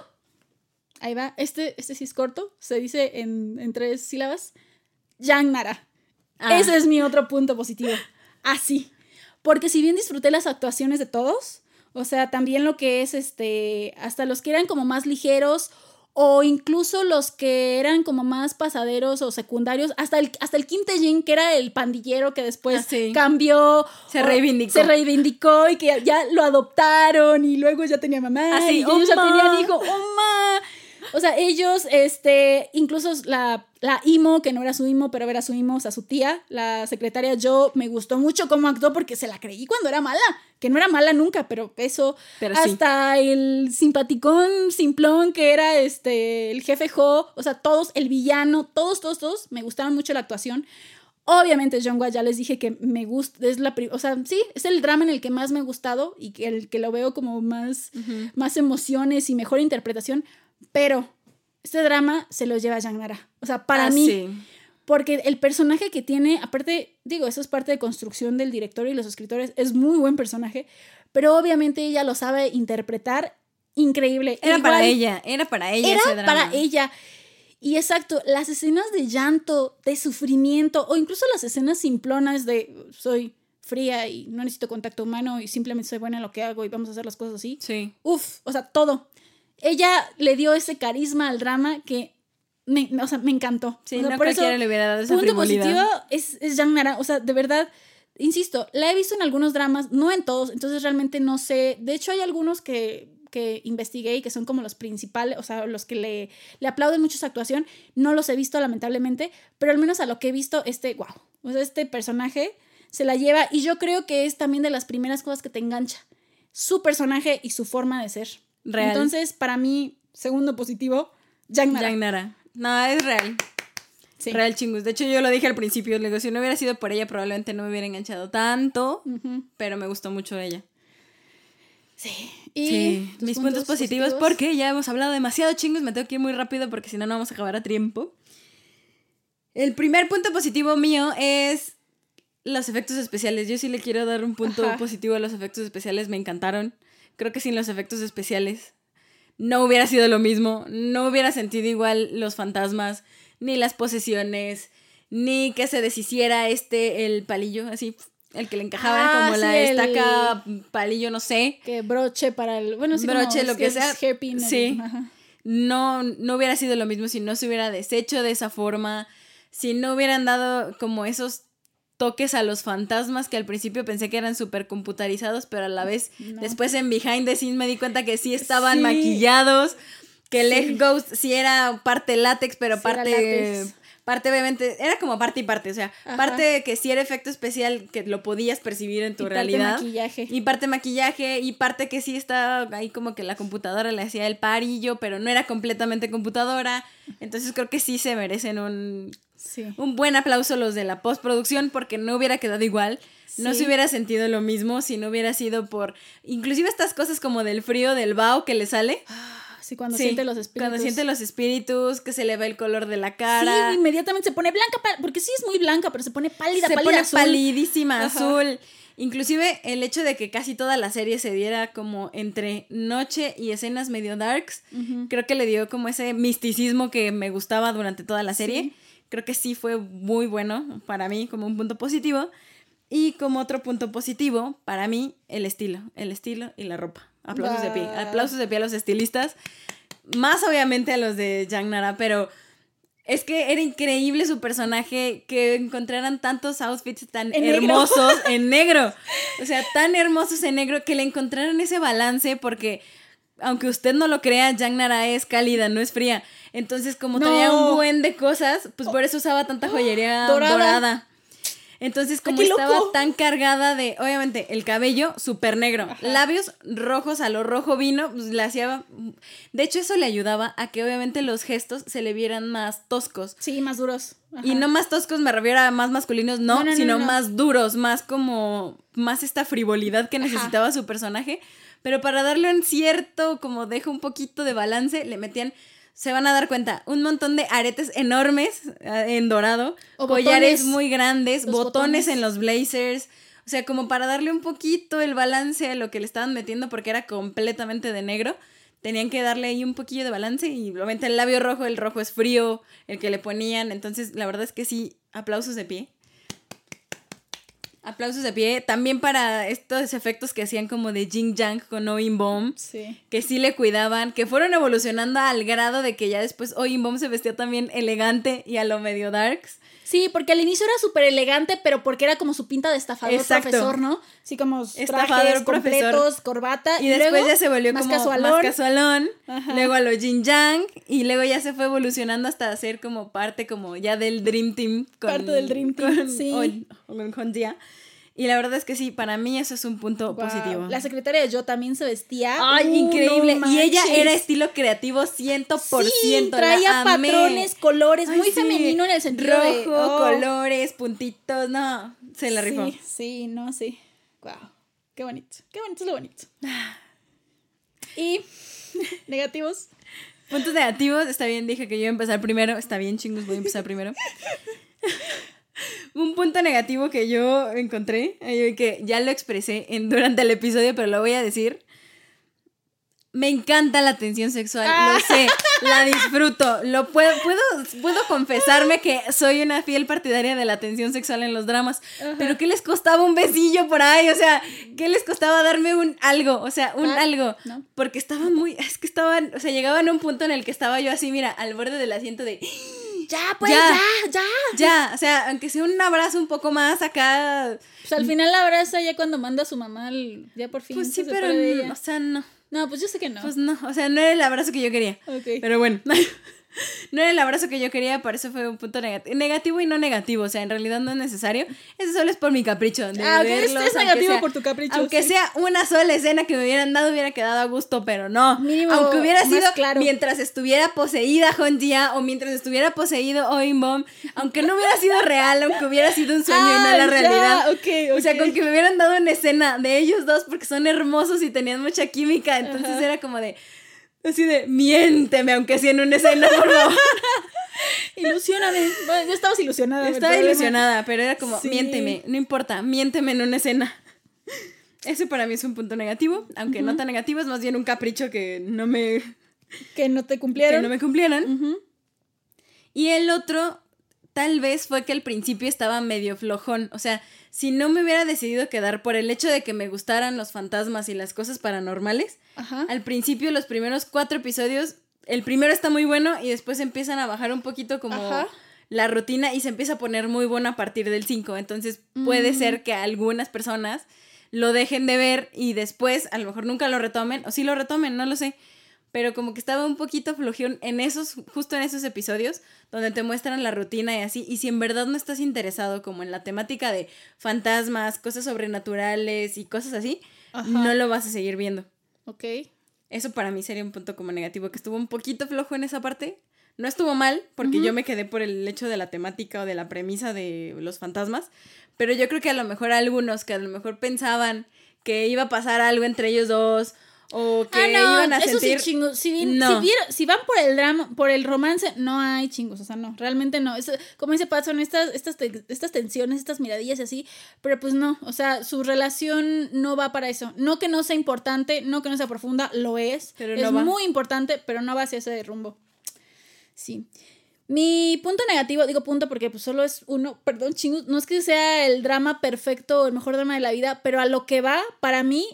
Ahí va. Este, este sí es corto. Se dice en, tres sílabas. Yang Nara. Ah. Ese es mi otro punto positivo. Así. Porque si bien disfruté las actuaciones de todos, o sea, también lo que es este. Hasta los que eran como más ligeros. O incluso los que eran como más pasaderos o secundarios, hasta el, hasta el Kim Tae-jin, que era el pandillero que después ah, cambió. Se reivindicó. Se reivindicó y que ya, lo adoptaron y luego ya tenía mamá. Así, ah, y ellos ya tenían hijo. ¡Oh, o sea, ellos, este, incluso la, la Imo, que no era su Imo, pero era su Imo, o sea, su tía, la secretaria yo, me gustó mucho cómo actuó porque se la creí cuando era mala, que no era mala nunca, pero eso, hasta el simpaticón simplón que era este, el jefe Jo, o sea, todos, el villano, todos, todos, todos, me gustaron mucho la actuación. Obviamente, Jongwa ya les dije que me gusta, es la, o sea, sí, es el drama en el que más me ha gustado y que el que lo veo como más, más emociones y mejor interpretación, pero este drama se lo lleva Yang Nara. O sea, para ah, mí. Porque el personaje que tiene, aparte, digo, eso es parte de construcción del director y los escritores, es muy buen personaje, pero obviamente ella lo sabe interpretar increíble. Era para ella, era para ella. Era para ella. Y exacto, las escenas de llanto, de sufrimiento, o incluso las escenas simplonas de soy fría y no necesito contacto humano y simplemente soy buena en lo que hago y vamos a hacer las cosas así. Sí. Uf, o sea, todo ella le dio ese carisma al drama que me, o sea, me encantó. Sí, no por cualquiera le hubiera dado esa punto positivo es, es Nara. O sea, de verdad, insisto, la he visto en algunos dramas, no en todos, entonces realmente no sé. De hecho, hay algunos que, que investigué y que son como los principales, o sea, los que le, le aplauden mucho su actuación. No los he visto, lamentablemente, pero al menos a lo que he visto, este, wow. O sea, este personaje se la lleva y yo creo que es también de las primeras cosas que te engancha. Su personaje y su forma de ser. Entonces, para mí, segundo positivo, Yang Nara. No, es real. Sí. Real chingus. De hecho, yo lo dije al principio, le digo, si no hubiera sido por ella, probablemente no me hubiera enganchado tanto, pero me gustó mucho ella. Sí. Y mis puntos, positivos, porque ya hemos hablado demasiado chingus, me tengo que ir muy rápido porque si no, no vamos a acabar a tiempo. El primer punto positivo mío es los efectos especiales. Yo sí le quiero dar un punto positivo a los efectos especiales, me encantaron. Creo que sin los efectos especiales no hubiera sido lo mismo, no hubiera sentido igual los fantasmas, ni las posesiones, ni que se deshiciera este, el palillo, así, el que le encajaba ah, como la estaca, palillo, no sé. Que broche para el, bueno, sí, broche, lo que, sea. sí. No, no hubiera sido lo mismo si no se hubiera deshecho de esa forma, si no hubieran dado como esos toques a los fantasmas que al principio pensé que eran súper computarizados, pero a la vez después en Behind the Scenes me di cuenta que sí estaban maquillados, que el Leg Ghost sí era parte látex, pero parte... Parte obviamente, era como parte y parte, o sea, parte que sí era efecto especial que lo podías percibir en tu realidad. Parte maquillaje. Y parte maquillaje, y parte que sí estaba ahí como que la computadora le hacía el parillo, pero no era completamente computadora. Entonces creo que sí se merecen un un buen aplauso los de la postproducción porque no hubiera quedado igual. No se hubiera sentido lo mismo si no hubiera sido por... Inclusive estas cosas como del frío del vaho que le sale. Ah, sí, cuando siente los espíritus. Cuando siente los espíritus, que se le va el color de la cara. Sí, inmediatamente se pone blanca, porque sí es muy blanca, pero se pone pálida, se pone palidísima, azul. Inclusive el hecho de que casi toda la serie se diera como entre noche y escenas medio darks, creo que le dio como ese misticismo que me gustaba durante toda la serie. Creo que sí fue muy bueno para mí como un punto positivo. Y como otro punto positivo, para mí, el estilo. El estilo y la ropa. Aplausos de pie. Aplausos de pie a los estilistas. Más obviamente a los de Yang Nara, pero Es que era increíble su personaje, que encontraran tantos outfits tan hermosos en negro. O sea, tan hermosos en negro, que le encontraran ese balance, porque aunque usted no lo crea, Yang Nara es cálida, no es fría. Entonces, como tenía un buen de cosas, pues por eso usaba tanta joyería dorada. Entonces, como estaba tan cargada de, obviamente, el cabello súper negro, labios rojos a lo rojo vino, pues le hacía. De hecho, eso le ayudaba a que, obviamente, los gestos se le vieran más toscos. Sí, más duros. Y no más toscos, me refiero a más masculinos, no, sino más duros, más como. Más esta frivolidad que necesitaba su personaje. Pero para darle un cierto, como deja un poquito de balance, le metían se van a dar cuenta, un montón de aretes enormes eh, en dorado, collares muy grandes, botones, en los blazers, o sea, como para darle un poquito el balance a lo que le estaban metiendo porque era completamente de negro. Tenían que darle ahí un poquillo de balance y obviamente el labio rojo, el rojo es frío, el que le ponían. Entonces, la verdad es que sí, aplausos de pie. Aplausos de pie. También para estos efectos que hacían como de Jing Yang con Oin Bomb. Sí. Que sí le cuidaban. Que fueron evolucionando al grado de que ya después Oin Bomb se vestía también elegante y a lo medio darks. Sí, porque al inicio era súper elegante, pero porque era como su pinta de estafador profesor, ¿no? Sí, como estafador completos, corbata. Y, después ya se volvió más como casualón. más casualón. Luego a lo Jin Yang. Y luego ya se fue evolucionando hasta ser como parte como ya del Dream Team. parte del Dream Team, sí. Con, con, y la verdad es que sí, para mí eso es un punto positivo. La secretaria de Yo también se vestía. Ay, increíble. y ella era estilo creativo 100%. Sí, traía patrones, colores, muy femenino en el sentido Rojo, de, oh. colores, puntitos, no, se la rifó. Sí, sí, no, sí. Wow. Qué bonito. Qué bonito es lo bonito. Y negativos. Puntos negativos, está bien, dije que yo iba a empezar primero. Está bien, chingos, voy a empezar primero. Un punto negativo que yo encontré, eh, que ya lo expresé en, durante el episodio, pero lo voy a decir. Me encanta la tensión sexual, lo ah. sé, la disfruto. Lo puedo, puedo, puedo confesarme que soy una fiel partidaria de la tensión sexual en los dramas. Pero ¿qué les costaba un besillo por ahí? O sea, ¿qué les costaba darme un algo? O sea, un ah, algo. Porque estaban muy, es que estaban, o sea, llegaban a un punto en el que estaba yo así, mira, al borde del asiento de ya, pues, ya, ya, ya. o sea, aunque sea un abrazo un poco más acá. Pues al final la abraza ya cuando manda a su mamá, ya por fin. Pues sí, pero, o sea, no. No, pues yo sé que no. Pues no, o sea, no era el abrazo que yo quería. Ok. Pero bueno. no era el abrazo que yo quería, por eso fue un punto negativo. Negativo y no negativo, o sea, en realidad no es necesario. Eso solo es por mi capricho. De ah, verlos, es, negativo por tu capricho. Aunque sea una sola escena que me hubieran dado, hubiera quedado a gusto, pero no. Mínimo, aunque hubiera sido claro. mientras estuviera poseída Honjia o mientras estuviera poseído Oinbom, aunque no hubiera sido real, aunque hubiera sido un sueño y no la realidad. O sea, con que me hubieran dado una escena de ellos dos porque son hermosos y tenían mucha química, entonces era como de Así de, miénteme, aunque sea en una escena, por favor. Ilusioname. Bueno, yo estabas ilusionada. Estaba ilusionada, pero era como, miénteme, no importa, miénteme en una escena. Ese para mí es un punto negativo, aunque no tan negativo, es más bien un capricho que no me... Que no te cumplieron. Que no me cumplieron. Y el otro, tal vez fue que al principio estaba medio flojón, o sea, si no me hubiera decidido quedar por el hecho de que me gustaran los fantasmas y las cosas paranormales, al principio los primeros cuatro episodios, el primero está muy bueno y después empiezan a bajar un poquito como la rutina y se empieza a poner muy bueno a partir del 5. Entonces puede mm. ser que algunas personas lo dejen de ver y después a lo mejor nunca lo retomen o sí lo retomen, no lo sé pero como que estaba un poquito flojión en esos, justo en esos episodios, donde te muestran la rutina y así, y si en verdad no estás interesado como en la temática de fantasmas, cosas sobrenaturales y cosas así, no lo vas a seguir viendo. Ok. Eso para mí sería un punto como negativo, que estuvo un poquito flojo en esa parte. No estuvo mal, porque yo me quedé por el hecho de la temática o de la premisa de los fantasmas, pero yo creo que a lo mejor algunos que a lo mejor pensaban que iba a pasar algo entre ellos dos o que ah, no, iban a eso sentir... Sí, chingos. Si, si, van por el drama, por el romance, no hay chingos, o sea, no, realmente no. Es, como dice Pat, son estas, estas, estas tensiones, estas miradillas y así, pero pues no, o sea, su relación no va para eso. No que no sea importante, no que no sea profunda, lo es. Pero es muy importante, pero no va hacia ese rumbo. Sí. Mi punto negativo, digo punto porque pues solo es uno, perdón chingos, no es que sea el drama perfecto o el mejor drama de la vida, pero a lo que va, para mí,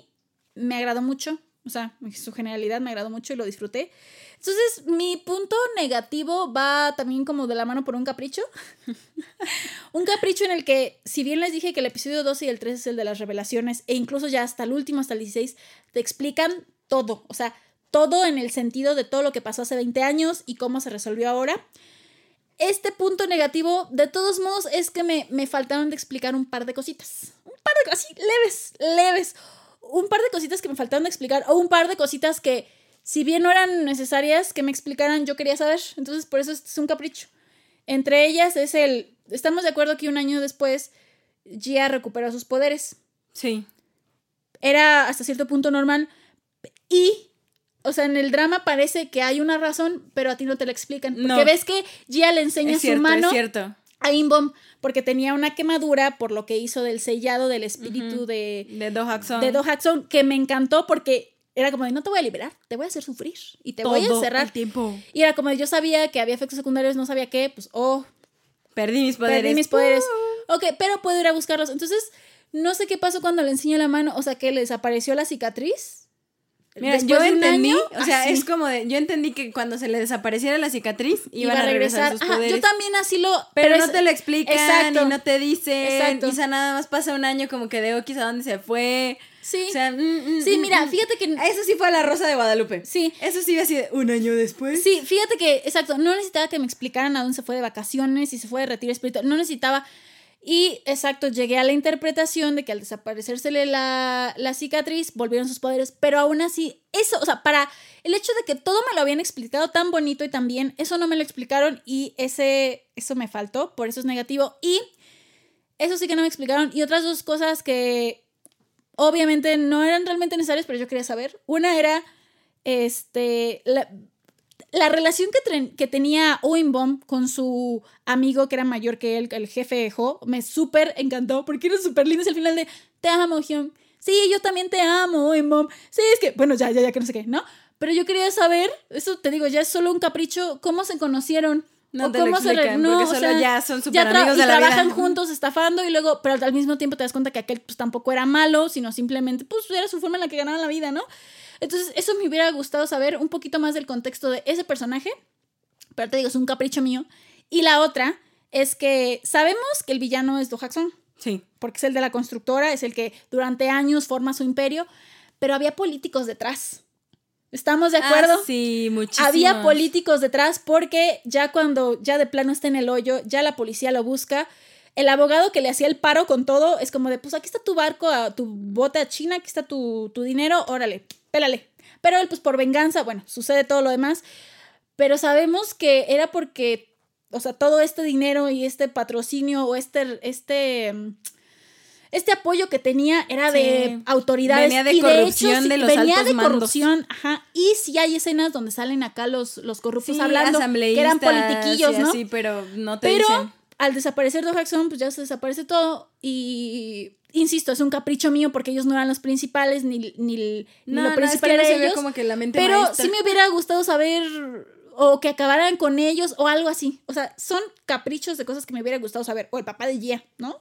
me agradó mucho o sea, su generalidad me agradó mucho y lo disfruté. Entonces, mi punto negativo va también como de la mano por un capricho. un capricho en el que, si bien les dije que el episodio 12 y el 13 es el de las revelaciones, e incluso ya hasta el último, hasta el 16, te explican todo. O sea, todo en el sentido de todo lo que pasó hace 20 años y cómo se resolvió ahora. Este punto negativo, de todos modos, es que me, me faltaron de explicar un par de cositas. Un par de cosas, leves, leves. Un par de cositas que me faltaron de explicar, o un par de cositas que, si bien no eran necesarias que me explicaran, yo quería saber. Entonces, por eso es un capricho. Entre ellas es el. Estamos de acuerdo que un año después, Gia recuperó sus poderes. Sí. Era hasta cierto punto normal. Y o sea, en el drama parece que hay una razón, pero a ti no te la explican. Porque ves que Gia le enseña su mano a Imbom porque tenía una quemadura por lo que hizo del sellado del espíritu de, de Dohaxon. De que me encantó porque era como de no te voy a liberar, te voy a hacer sufrir y te voy a encerrar. tiempo. Y era como de yo sabía que había efectos secundarios, no sabía qué, pues oh. Perdí mis poderes. Perdí mis poderes. Uh. Ok, pero puedo ir a buscarlos. Entonces, no sé qué pasó cuando le enseñó la mano, o sea, que le desapareció la cicatriz Mira, yo entendí, o sea, es como de, yo entendí que cuando se le desapareciera la cicatriz iban a regresar, sus poderes. yo también así lo, pero, no te lo explican y no te dicen, quizá nada más pasa un año como que de quizá dónde se fue. Sí. O sea, mm, mm, sí, mm, mira, fíjate que eso sí fue a la Rosa de Guadalupe. Sí. Eso sí así de un año después. Sí, fíjate que exacto, no necesitaba que me explicaran a dónde se fue de vacaciones y se fue de retiro espiritual, no necesitaba y exacto, llegué a la interpretación de que al desaparecérsele la, la cicatriz, volvieron sus poderes, pero aún así, eso, o sea, para el hecho de que todo me lo habían explicado tan bonito y tan bien, eso no me lo explicaron y ese, eso me faltó, por eso es negativo. Y eso sí que no me explicaron. Y otras dos cosas que obviamente no eran realmente necesarias, pero yo quería saber. Una era, este, la relación que, que tenía Oinbom con su amigo que era mayor que él, el jefe de Jo, me súper encantó porque era súper lindo. Es el final de Te amo, Hyun. Sí, yo también te amo, Oinbom. Sí, es que, bueno, ya, ya, ya, que no sé qué, ¿no? Pero yo quería saber, eso te digo, ya es solo un capricho, cómo se conocieron. No te cómo se no, porque solo ya son amigos de la trabajan juntos estafando y luego, pero al mismo tiempo te das cuenta que aquel pues tampoco era malo, sino simplemente pues era su forma en la que ganaban la vida, ¿no? Entonces, eso me hubiera gustado saber un poquito más del contexto de ese personaje. Pero te digo, es un capricho mío. Y la otra es que sabemos que el villano es Do Jackson. Sí. Porque es el de la constructora, es el que durante años forma su imperio. Pero había políticos detrás. ¿Estamos de acuerdo? Ah, sí, muchísimos. Había políticos detrás porque ya cuando ya de plano está en el hoyo, ya la policía lo busca. El abogado que le hacía el paro con todo es como de, pues aquí está tu barco, tu bote a China, aquí está tu, tu dinero, órale, pélale. Pero él, pues por venganza, bueno, sucede todo lo demás. Pero sabemos que era porque, o sea, todo este dinero y este patrocinio o este, este, este apoyo que tenía era de autoridades. Venía de corrupción de, los venía de corrupción, ajá. Y sí hay escenas donde salen acá los, los corruptos hablando, que eran politiquillos, ¿no? Sí, pero no te pero, al desaparecer Do Jackson, pues ya se desaparece todo y insisto, es un capricho mío porque ellos no eran los principales, ni, ni, lo principal era ellos. Como que la mente pero sí me hubiera gustado saber o que acabaran con ellos o algo así. O sea, son caprichos de cosas que me hubiera gustado saber. O el papá de Gia, ¿no?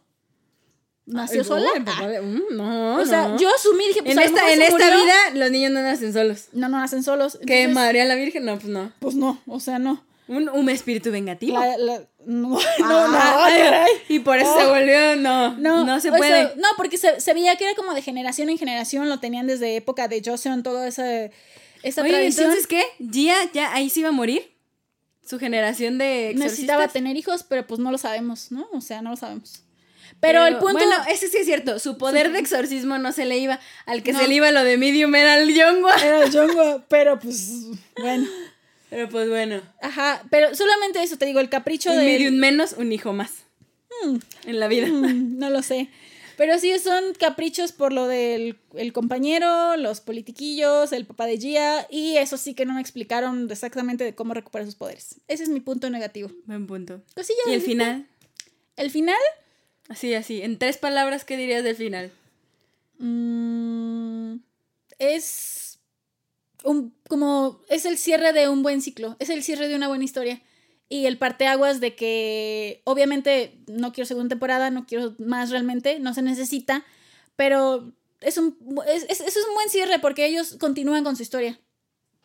¿Nació sola? Ah. Mm, no, O sea, yo asumí, dije, pues En esta, en esta vida los niños no nacen solos. No, no nacen solos. ¿Que María la Virgen? No, pues no. Pues no, o sea, no. Un, un espíritu vengativo. no, no, no, Y por eso se volvió, no, no, no se puede. no, porque se, se, veía que era como de generación en generación, lo tenían desde época de Joseon, todo ese, esa Oye, tradición. entonces, ¿qué? ¿Gia ya ahí se iba a morir? ¿Su generación de exorcistas? Necesitaba tener hijos, pero pues no lo sabemos, ¿no? O sea, no lo sabemos. Pero, el punto. Bueno, ese sí es cierto. Su poder de exorcismo no se le iba. Al que se le iba lo de medium era el Yongwa. Era el Yongwa, pero pues. Bueno. Pero pues bueno. Ajá, pero solamente eso, te digo, el capricho de... Un menos, un hijo más. Hmm. En la vida. Hmm, no lo sé. Pero sí son caprichos por lo del el compañero, los politiquillos, el papá de Gia, y eso sí que no me explicaron exactamente de cómo recuperar sus poderes. Ese es mi punto negativo. Buen punto. ¿Y el final? ¿El final? Así, así. En tres palabras, ¿qué dirías del final? Mm, es un, como es el cierre de un buen ciclo, es el cierre de una buena historia. Y el parteaguas de que obviamente no quiero segunda temporada, no quiero más realmente, no se necesita, pero es un, es, es, un buen cierre porque ellos continúan con su historia.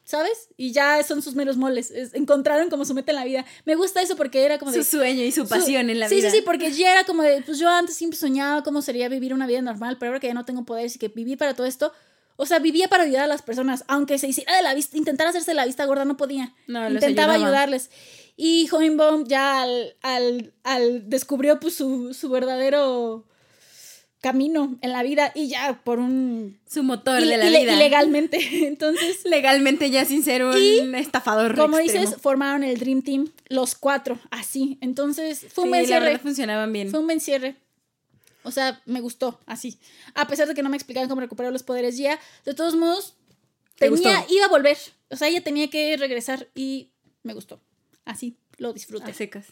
¿Sabes? Y ya son sus meros moles. encontraron como su meta en la vida. Me gusta eso porque era como de... Su sueño y su pasión en la vida. Sí, sí, sí, porque ya era como de, pues yo antes siempre soñaba cómo sería vivir una vida normal, pero ahora que ya no tengo poderes y que vivir para todo esto, o sea, vivía para ayudar a las personas, aunque se hiciera de la vista, intentara hacerse de la vista gorda, no podía. No, Intentaba ayudarles. Y Hohenbaum ya al, al, al descubrió pues su, su verdadero camino en la vida y ya por un su motor de la vida. ilegalmente. Entonces legalmente ya sin ser un estafador como dices formaron el dream team los cuatro así. Entonces fue un buen cierre. funcionaban bien. Fue un buen cierre. O sea me gustó así. A pesar de que no me explicaban cómo recuperar los poderes ya de todos modos tenía iba a volver. O sea ella tenía que regresar y me gustó. Así lo disfruté. A secas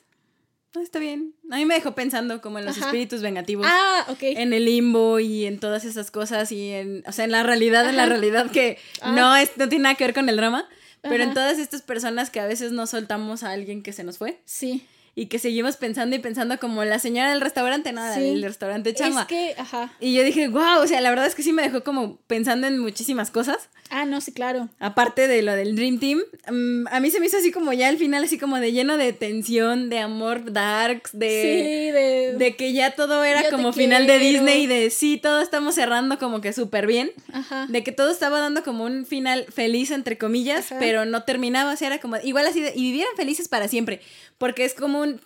está bien. A mí me dejó pensando como en los espíritus vengativos. Ah, ok. En el limbo y en todas esas cosas y en, o sea, en la realidad, en la realidad que ah. no, es, no tiene nada que ver con el drama, pero en todas estas personas que a veces no soltamos a alguien que se nos fue. Sí y que seguimos pensando y pensando como la señora del restaurante, nada, del restaurante chama. Es que, ajá. Y yo dije, wow, o sea, la verdad es que sí me dejó como pensando en muchísimas cosas. Ah, no, sí, claro. Aparte de lo del Dream Team, mm, a mí se me hizo así como ya al final, así como de lleno de tensión, de amor darks, de, sí, de, de que ya todo era como final de Disney y de sí, todo estamos cerrando como que súper bien. Ajá. De que todo estaba dando como un final feliz, entre comillas, pero no terminaba, o sea, era como igual así de, y vivieran felices para siempre porque es como un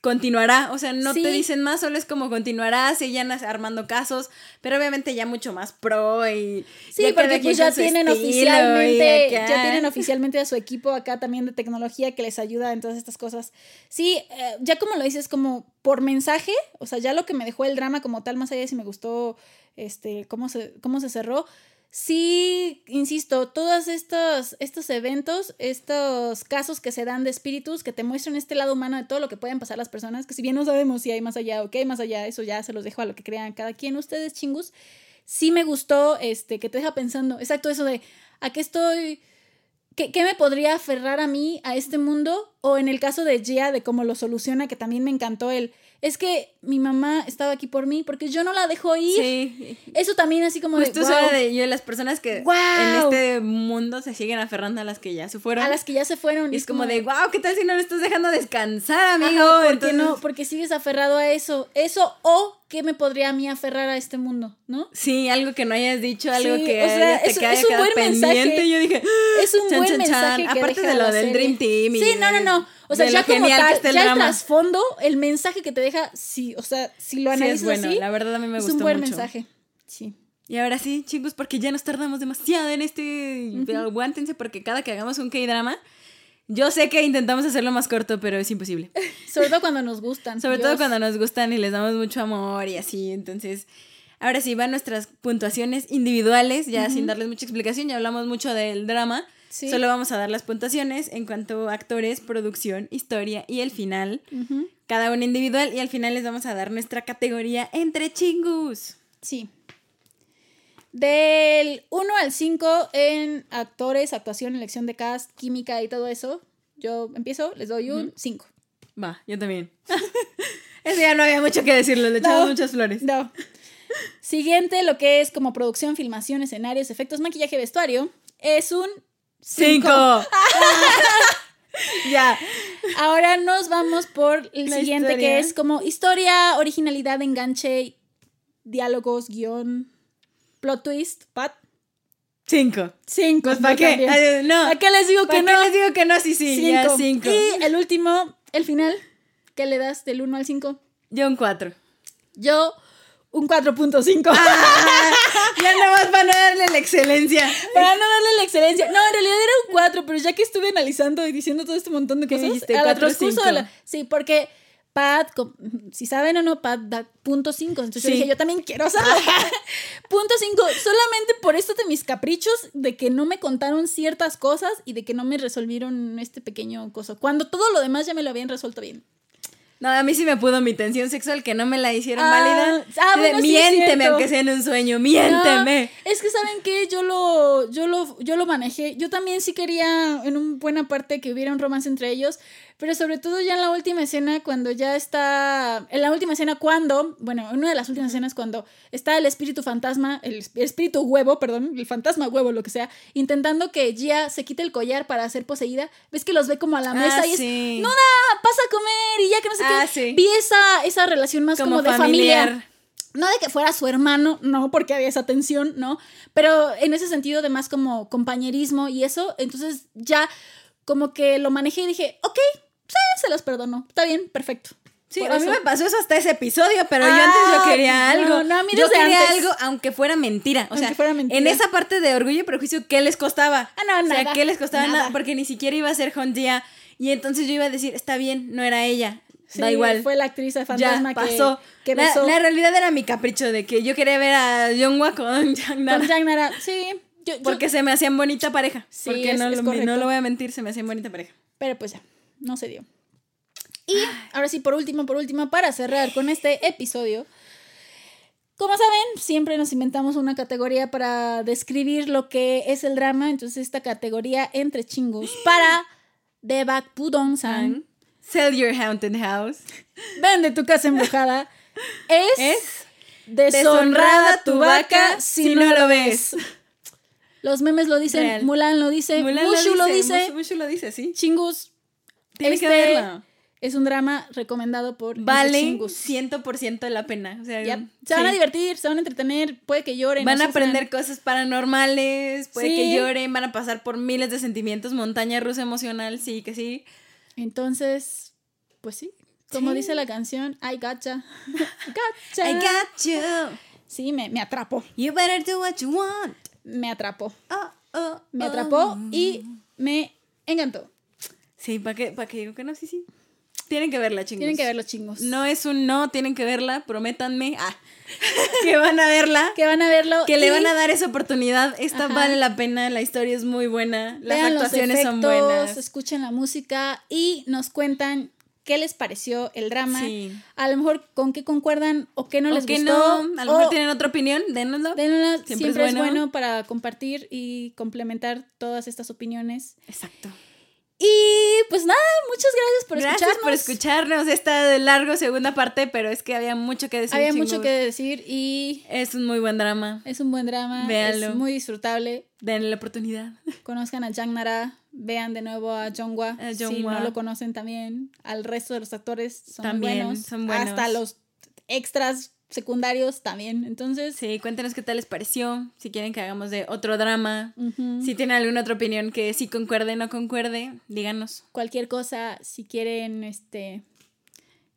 continuará, o sea, no te dicen más, solo es como continuará, siguen armando casos, pero obviamente ya mucho más pro y sí, porque pues ya tienen oficialmente, ya tienen oficialmente a su equipo acá también de tecnología que les ayuda en todas estas cosas. Sí, eh, ya como lo dices, como por mensaje, o sea, ya lo que me dejó el drama como tal, más allá de si me gustó, este, cómo se, cómo se cerró, sí, insisto, todos estos, estos eventos, estos casos que se dan de espíritus que te muestran este lado humano de todo lo que pueden pasar las personas, que si bien no sabemos si hay más allá o qué hay más allá, eso ya se los dejo a lo que crean cada quien, ustedes chingus, sí me gustó este, que te deja pensando, exacto eso de, ¿a qué estoy? ¿Qué, ¿Qué, me podría aferrar a mí, a este mundo? O en el caso de Gia, de cómo lo soluciona, que también me encantó el, es que mi mamá estaba aquí por mí porque yo no la dejo ir. Sí. Eso también así como Justo de, de yo, las personas que en este mundo se siguen aferrando a las que ya se fueron. A las que ya se fueron. Y es como, de, wow, ¿qué tal si no me estás dejando descansar, amigo? porque no, porque sigues aferrado a eso. Eso o qué me podría a mí aferrar a este mundo, ¿no? Sí, algo que no hayas dicho, algo que o sea, te es, un buen mensaje. Yo dije, es un buen mensaje. Aparte de lo del Dream Team. Sí, no, no, no. O sea, ya como tal, ya el trasfondo, el mensaje que te deja, sí, o sea, si lo analizas sí, es bueno, la verdad a mí me gustó Es un buen mensaje, sí. Y ahora sí, chicos, porque ya nos tardamos demasiado en este... Aguántense porque cada que hagamos un K-drama... Yo sé que intentamos hacerlo más corto, pero es imposible. Sobre todo cuando nos gustan. Sobre todo cuando nos gustan y les damos mucho amor y así. Entonces, ahora sí van nuestras puntuaciones individuales, ya sin darles mucha explicación. Ya hablamos mucho del drama. Solo vamos a dar las puntuaciones en cuanto a actores, producción, historia y el final. Cada uno individual y al final les vamos a dar nuestra categoría entre chingus. Sí. Del 1 al 5 en actores, actuación, elección de cast, química y todo eso, yo empiezo, les doy un 5. Va, yo también. Ese ya no había mucho que decirlo, le echamos muchas flores. No. Siguiente, lo que es como producción, filmación, escenarios, efectos, maquillaje, vestuario, es un Cinco. ya. Ahora nos vamos por el siguiente, que es como historia, originalidad, enganche, diálogos, guion, plot twist, Pat. Cinco. Cinco. Pues, ¿para qué? no. ¿Para qué les digo que no? ¿Para qué les digo que no? Sí, sí, cinco. ya cinco. Y el último, el final, ¿qué le das del 1 al 5? Yo un 4. Yo un 4.5. Ah, ya nada más para no darle la excelencia. Para no darle la excelencia. No, en realidad era un 4, pero ya que estuve analizando y diciendo todo este montón de cosas, dijiste, a la, Sí, porque Pat, si saben o no, Pat da punto 5. Entonces yo dije, yo también quiero saber. punto 5, solamente por esto de mis caprichos, de que no me contaron ciertas cosas y de que no me resolvieron este pequeño coso. Cuando todo lo demás ya me lo habían resuelto bien. No, a mí sí me pudo mi tensión sexual que no me la hicieron ah, válida. Ah, bueno, miénteme aunque sea en un sueño, miénteme. es que saben que yo lo yo lo yo lo manejé. Yo también sí quería en una buena parte que hubiera un romance entre ellos, pero sobre todo ya en la última escena, cuando ya está. En la última escena, cuando. Bueno, en una de las últimas escenas, cuando está el espíritu fantasma, el, espíritu huevo, perdón, el fantasma huevo, lo que sea, intentando que Gia se quite el collar para ser poseída. Ves que los ve como a la mesa ah, y es. No, nada, pasa a comer y ya que no sé qué. Ah, Vi esa, esa relación más como, de familia. No de que fuera su hermano, no, porque había esa tensión, ¿no? Pero en ese sentido de más como compañerismo y eso, entonces ya como que lo manejé y dije, ok, sí, se los perdono. Está bien, perfecto. Sí, a mí me pasó eso hasta ese episodio, pero yo antes yo quería algo. No, yo quería algo aunque fuera mentira. O sea, en esa parte de orgullo y prejuicio, ¿qué les costaba? Ah, no, nada. O sea, ¿qué les costaba? Nada. porque ni siquiera iba a ser Hondia. Y entonces yo iba a decir, está bien, no era ella. da igual. Fue la actriz de fantasma ya, pasó. que, pasó. La, realidad era mi capricho de que yo quería ver a Jungwa con Jang Nara. Con Jang Nara, sí. porque se me hacían bonita pareja. Sí, porque no, no lo voy a mentir, se me hacían bonita pareja. Pero pues ya, no se dio. Y ahora sí, por último, por último, para cerrar con este episodio. Como saben, siempre nos inventamos una categoría para describir lo que es el drama. Entonces, esta categoría entre chingos para Debak Pudong-san. Sell your haunted house. Vende tu casa embrujada. Es, deshonrada tu vaca si no lo ves. Los memes lo dicen, Mulan lo dice, Mushu lo dice, Mushu lo dice, sí. Chingus. Tienes que este verla. Es un drama recomendado por Vale 100% la pena. O sea, Se van a divertir, se van a entretener, puede que lloren. Van a aprender cosas paranormales, puede que lloren, van a pasar por miles de sentimientos, montaña rusa emocional, sí que sí. Entonces, pues sí, como dice la canción, I gotcha. gotcha. I got you. Sí, me, me atrapó. You better do what you want. Me atrapó. Oh, oh, me atrapó y me encantó. Sí, para que, para que digo que no, sí, sí. Tienen que verla, chingos. Tienen que verlo, chingos. No es un no, tienen que verla, prométanme. Ah, que van a verla. que van a verlo. Que le van a dar esa oportunidad. Esta vale la pena, la historia es muy buena, las actuaciones son buenas. Escuchen la música y nos cuentan qué les pareció el drama. Sí. A lo mejor con qué concuerdan o qué no les gustó. No. A lo mejor tienen otra opinión, dénoslo. Dénoslo. Siempre, es bueno para compartir y complementar todas estas opiniones. Exacto. Y pues nada, muchas gracias por escucharnos. Gracias por escucharnos. Esta de largo segunda parte, pero es que había mucho que decir. Había mucho que decir y. Es un muy buen drama. Es un buen drama. Véanlo. Es muy disfrutable. Denle la oportunidad. Conozcan a Jang Nara. Vean de nuevo a Jongwa. Si no lo conocen también. Al resto de los actores son también, buenos. Son buenos. Hasta los extras secundarios también. Entonces. Sí, cuéntenos qué tal les pareció. Si quieren que hagamos de otro drama. Si tienen alguna otra opinión que sí concuerde no concuerde, díganos. Cualquier cosa, si quieren, este.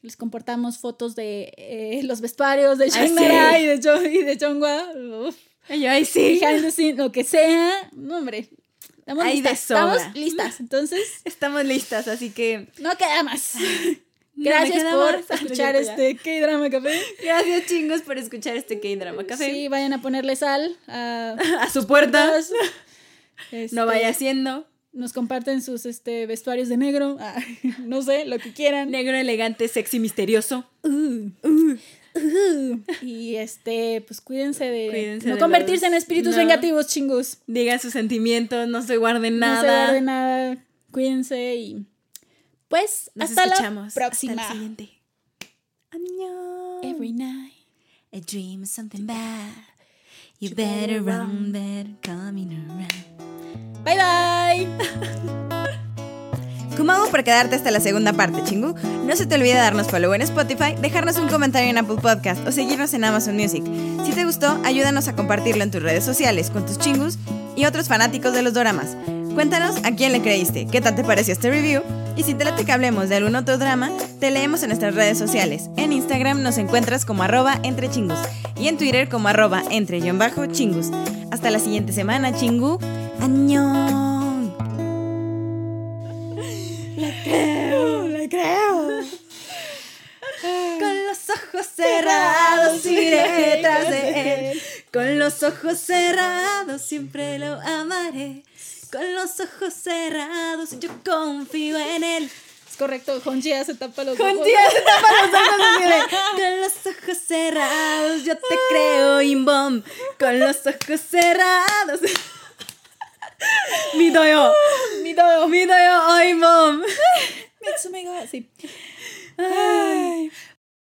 Les comportamos fotos de eh, los vestuarios de Shangri y de, jo y de Chongwa. Ay, sí. lo que sea. No, hombre. Estamos listas. Estamos listas. Entonces. Estamos listas, así que. No queda más. Gracias por escuchar este K-Drama Café. Gracias, chingos, por escuchar este K-Drama Café. Sí, vayan a ponerle sal a, a su puerta. no vaya este, haciendo. Nos comparten sus este, vestuarios de negro. Ah, no sé, lo que quieran. Negro, elegante, sexy, misterioso. Uh, uh, uh. Y este, pues cuídense de no convertirse en espíritus vengativos, chingos. Digan sus sentimientos, no se guarden nada. No se guarden nada. Cuídense y pues hasta la próxima. Hasta el siguiente. Every night. A dream is something bad. You better run, better coming around. Bye bye. ¿Cómo hago para quedarte hasta la segunda parte, chingu? No se te olvide darnos follow en Spotify, dejarnos un comentario en Apple Podcast o seguirnos en Amazon Music. Si te gustó, ayúdanos a compartirlo en tus redes sociales con tus chingus y otros fanáticos de los doramas. Cuéntanos a quién le creíste, qué tal te pareció este review y si te late que hablemos de algún otro drama, te leemos en nuestras redes sociales. En Instagram nos encuentras como arroba entre chingus y en Twitter como arroba entre bajo chingus. Hasta la siguiente semana, chingu. ¡Añón! Le creo, le creo. Con los ojos cerrados iré detrás de él. Con los ojos cerrados siempre lo amaré. Con los ojos cerrados yo confío en él. Es correcto, Honjia se tapa los ojos. Honjia se tapa los ojos con los ojos cerrados, yo te creo, Imbom. Con los ojos cerrados. Midoyo. Midoyo. Midoyo, Imbom. Mitsume ga, sí. Ah.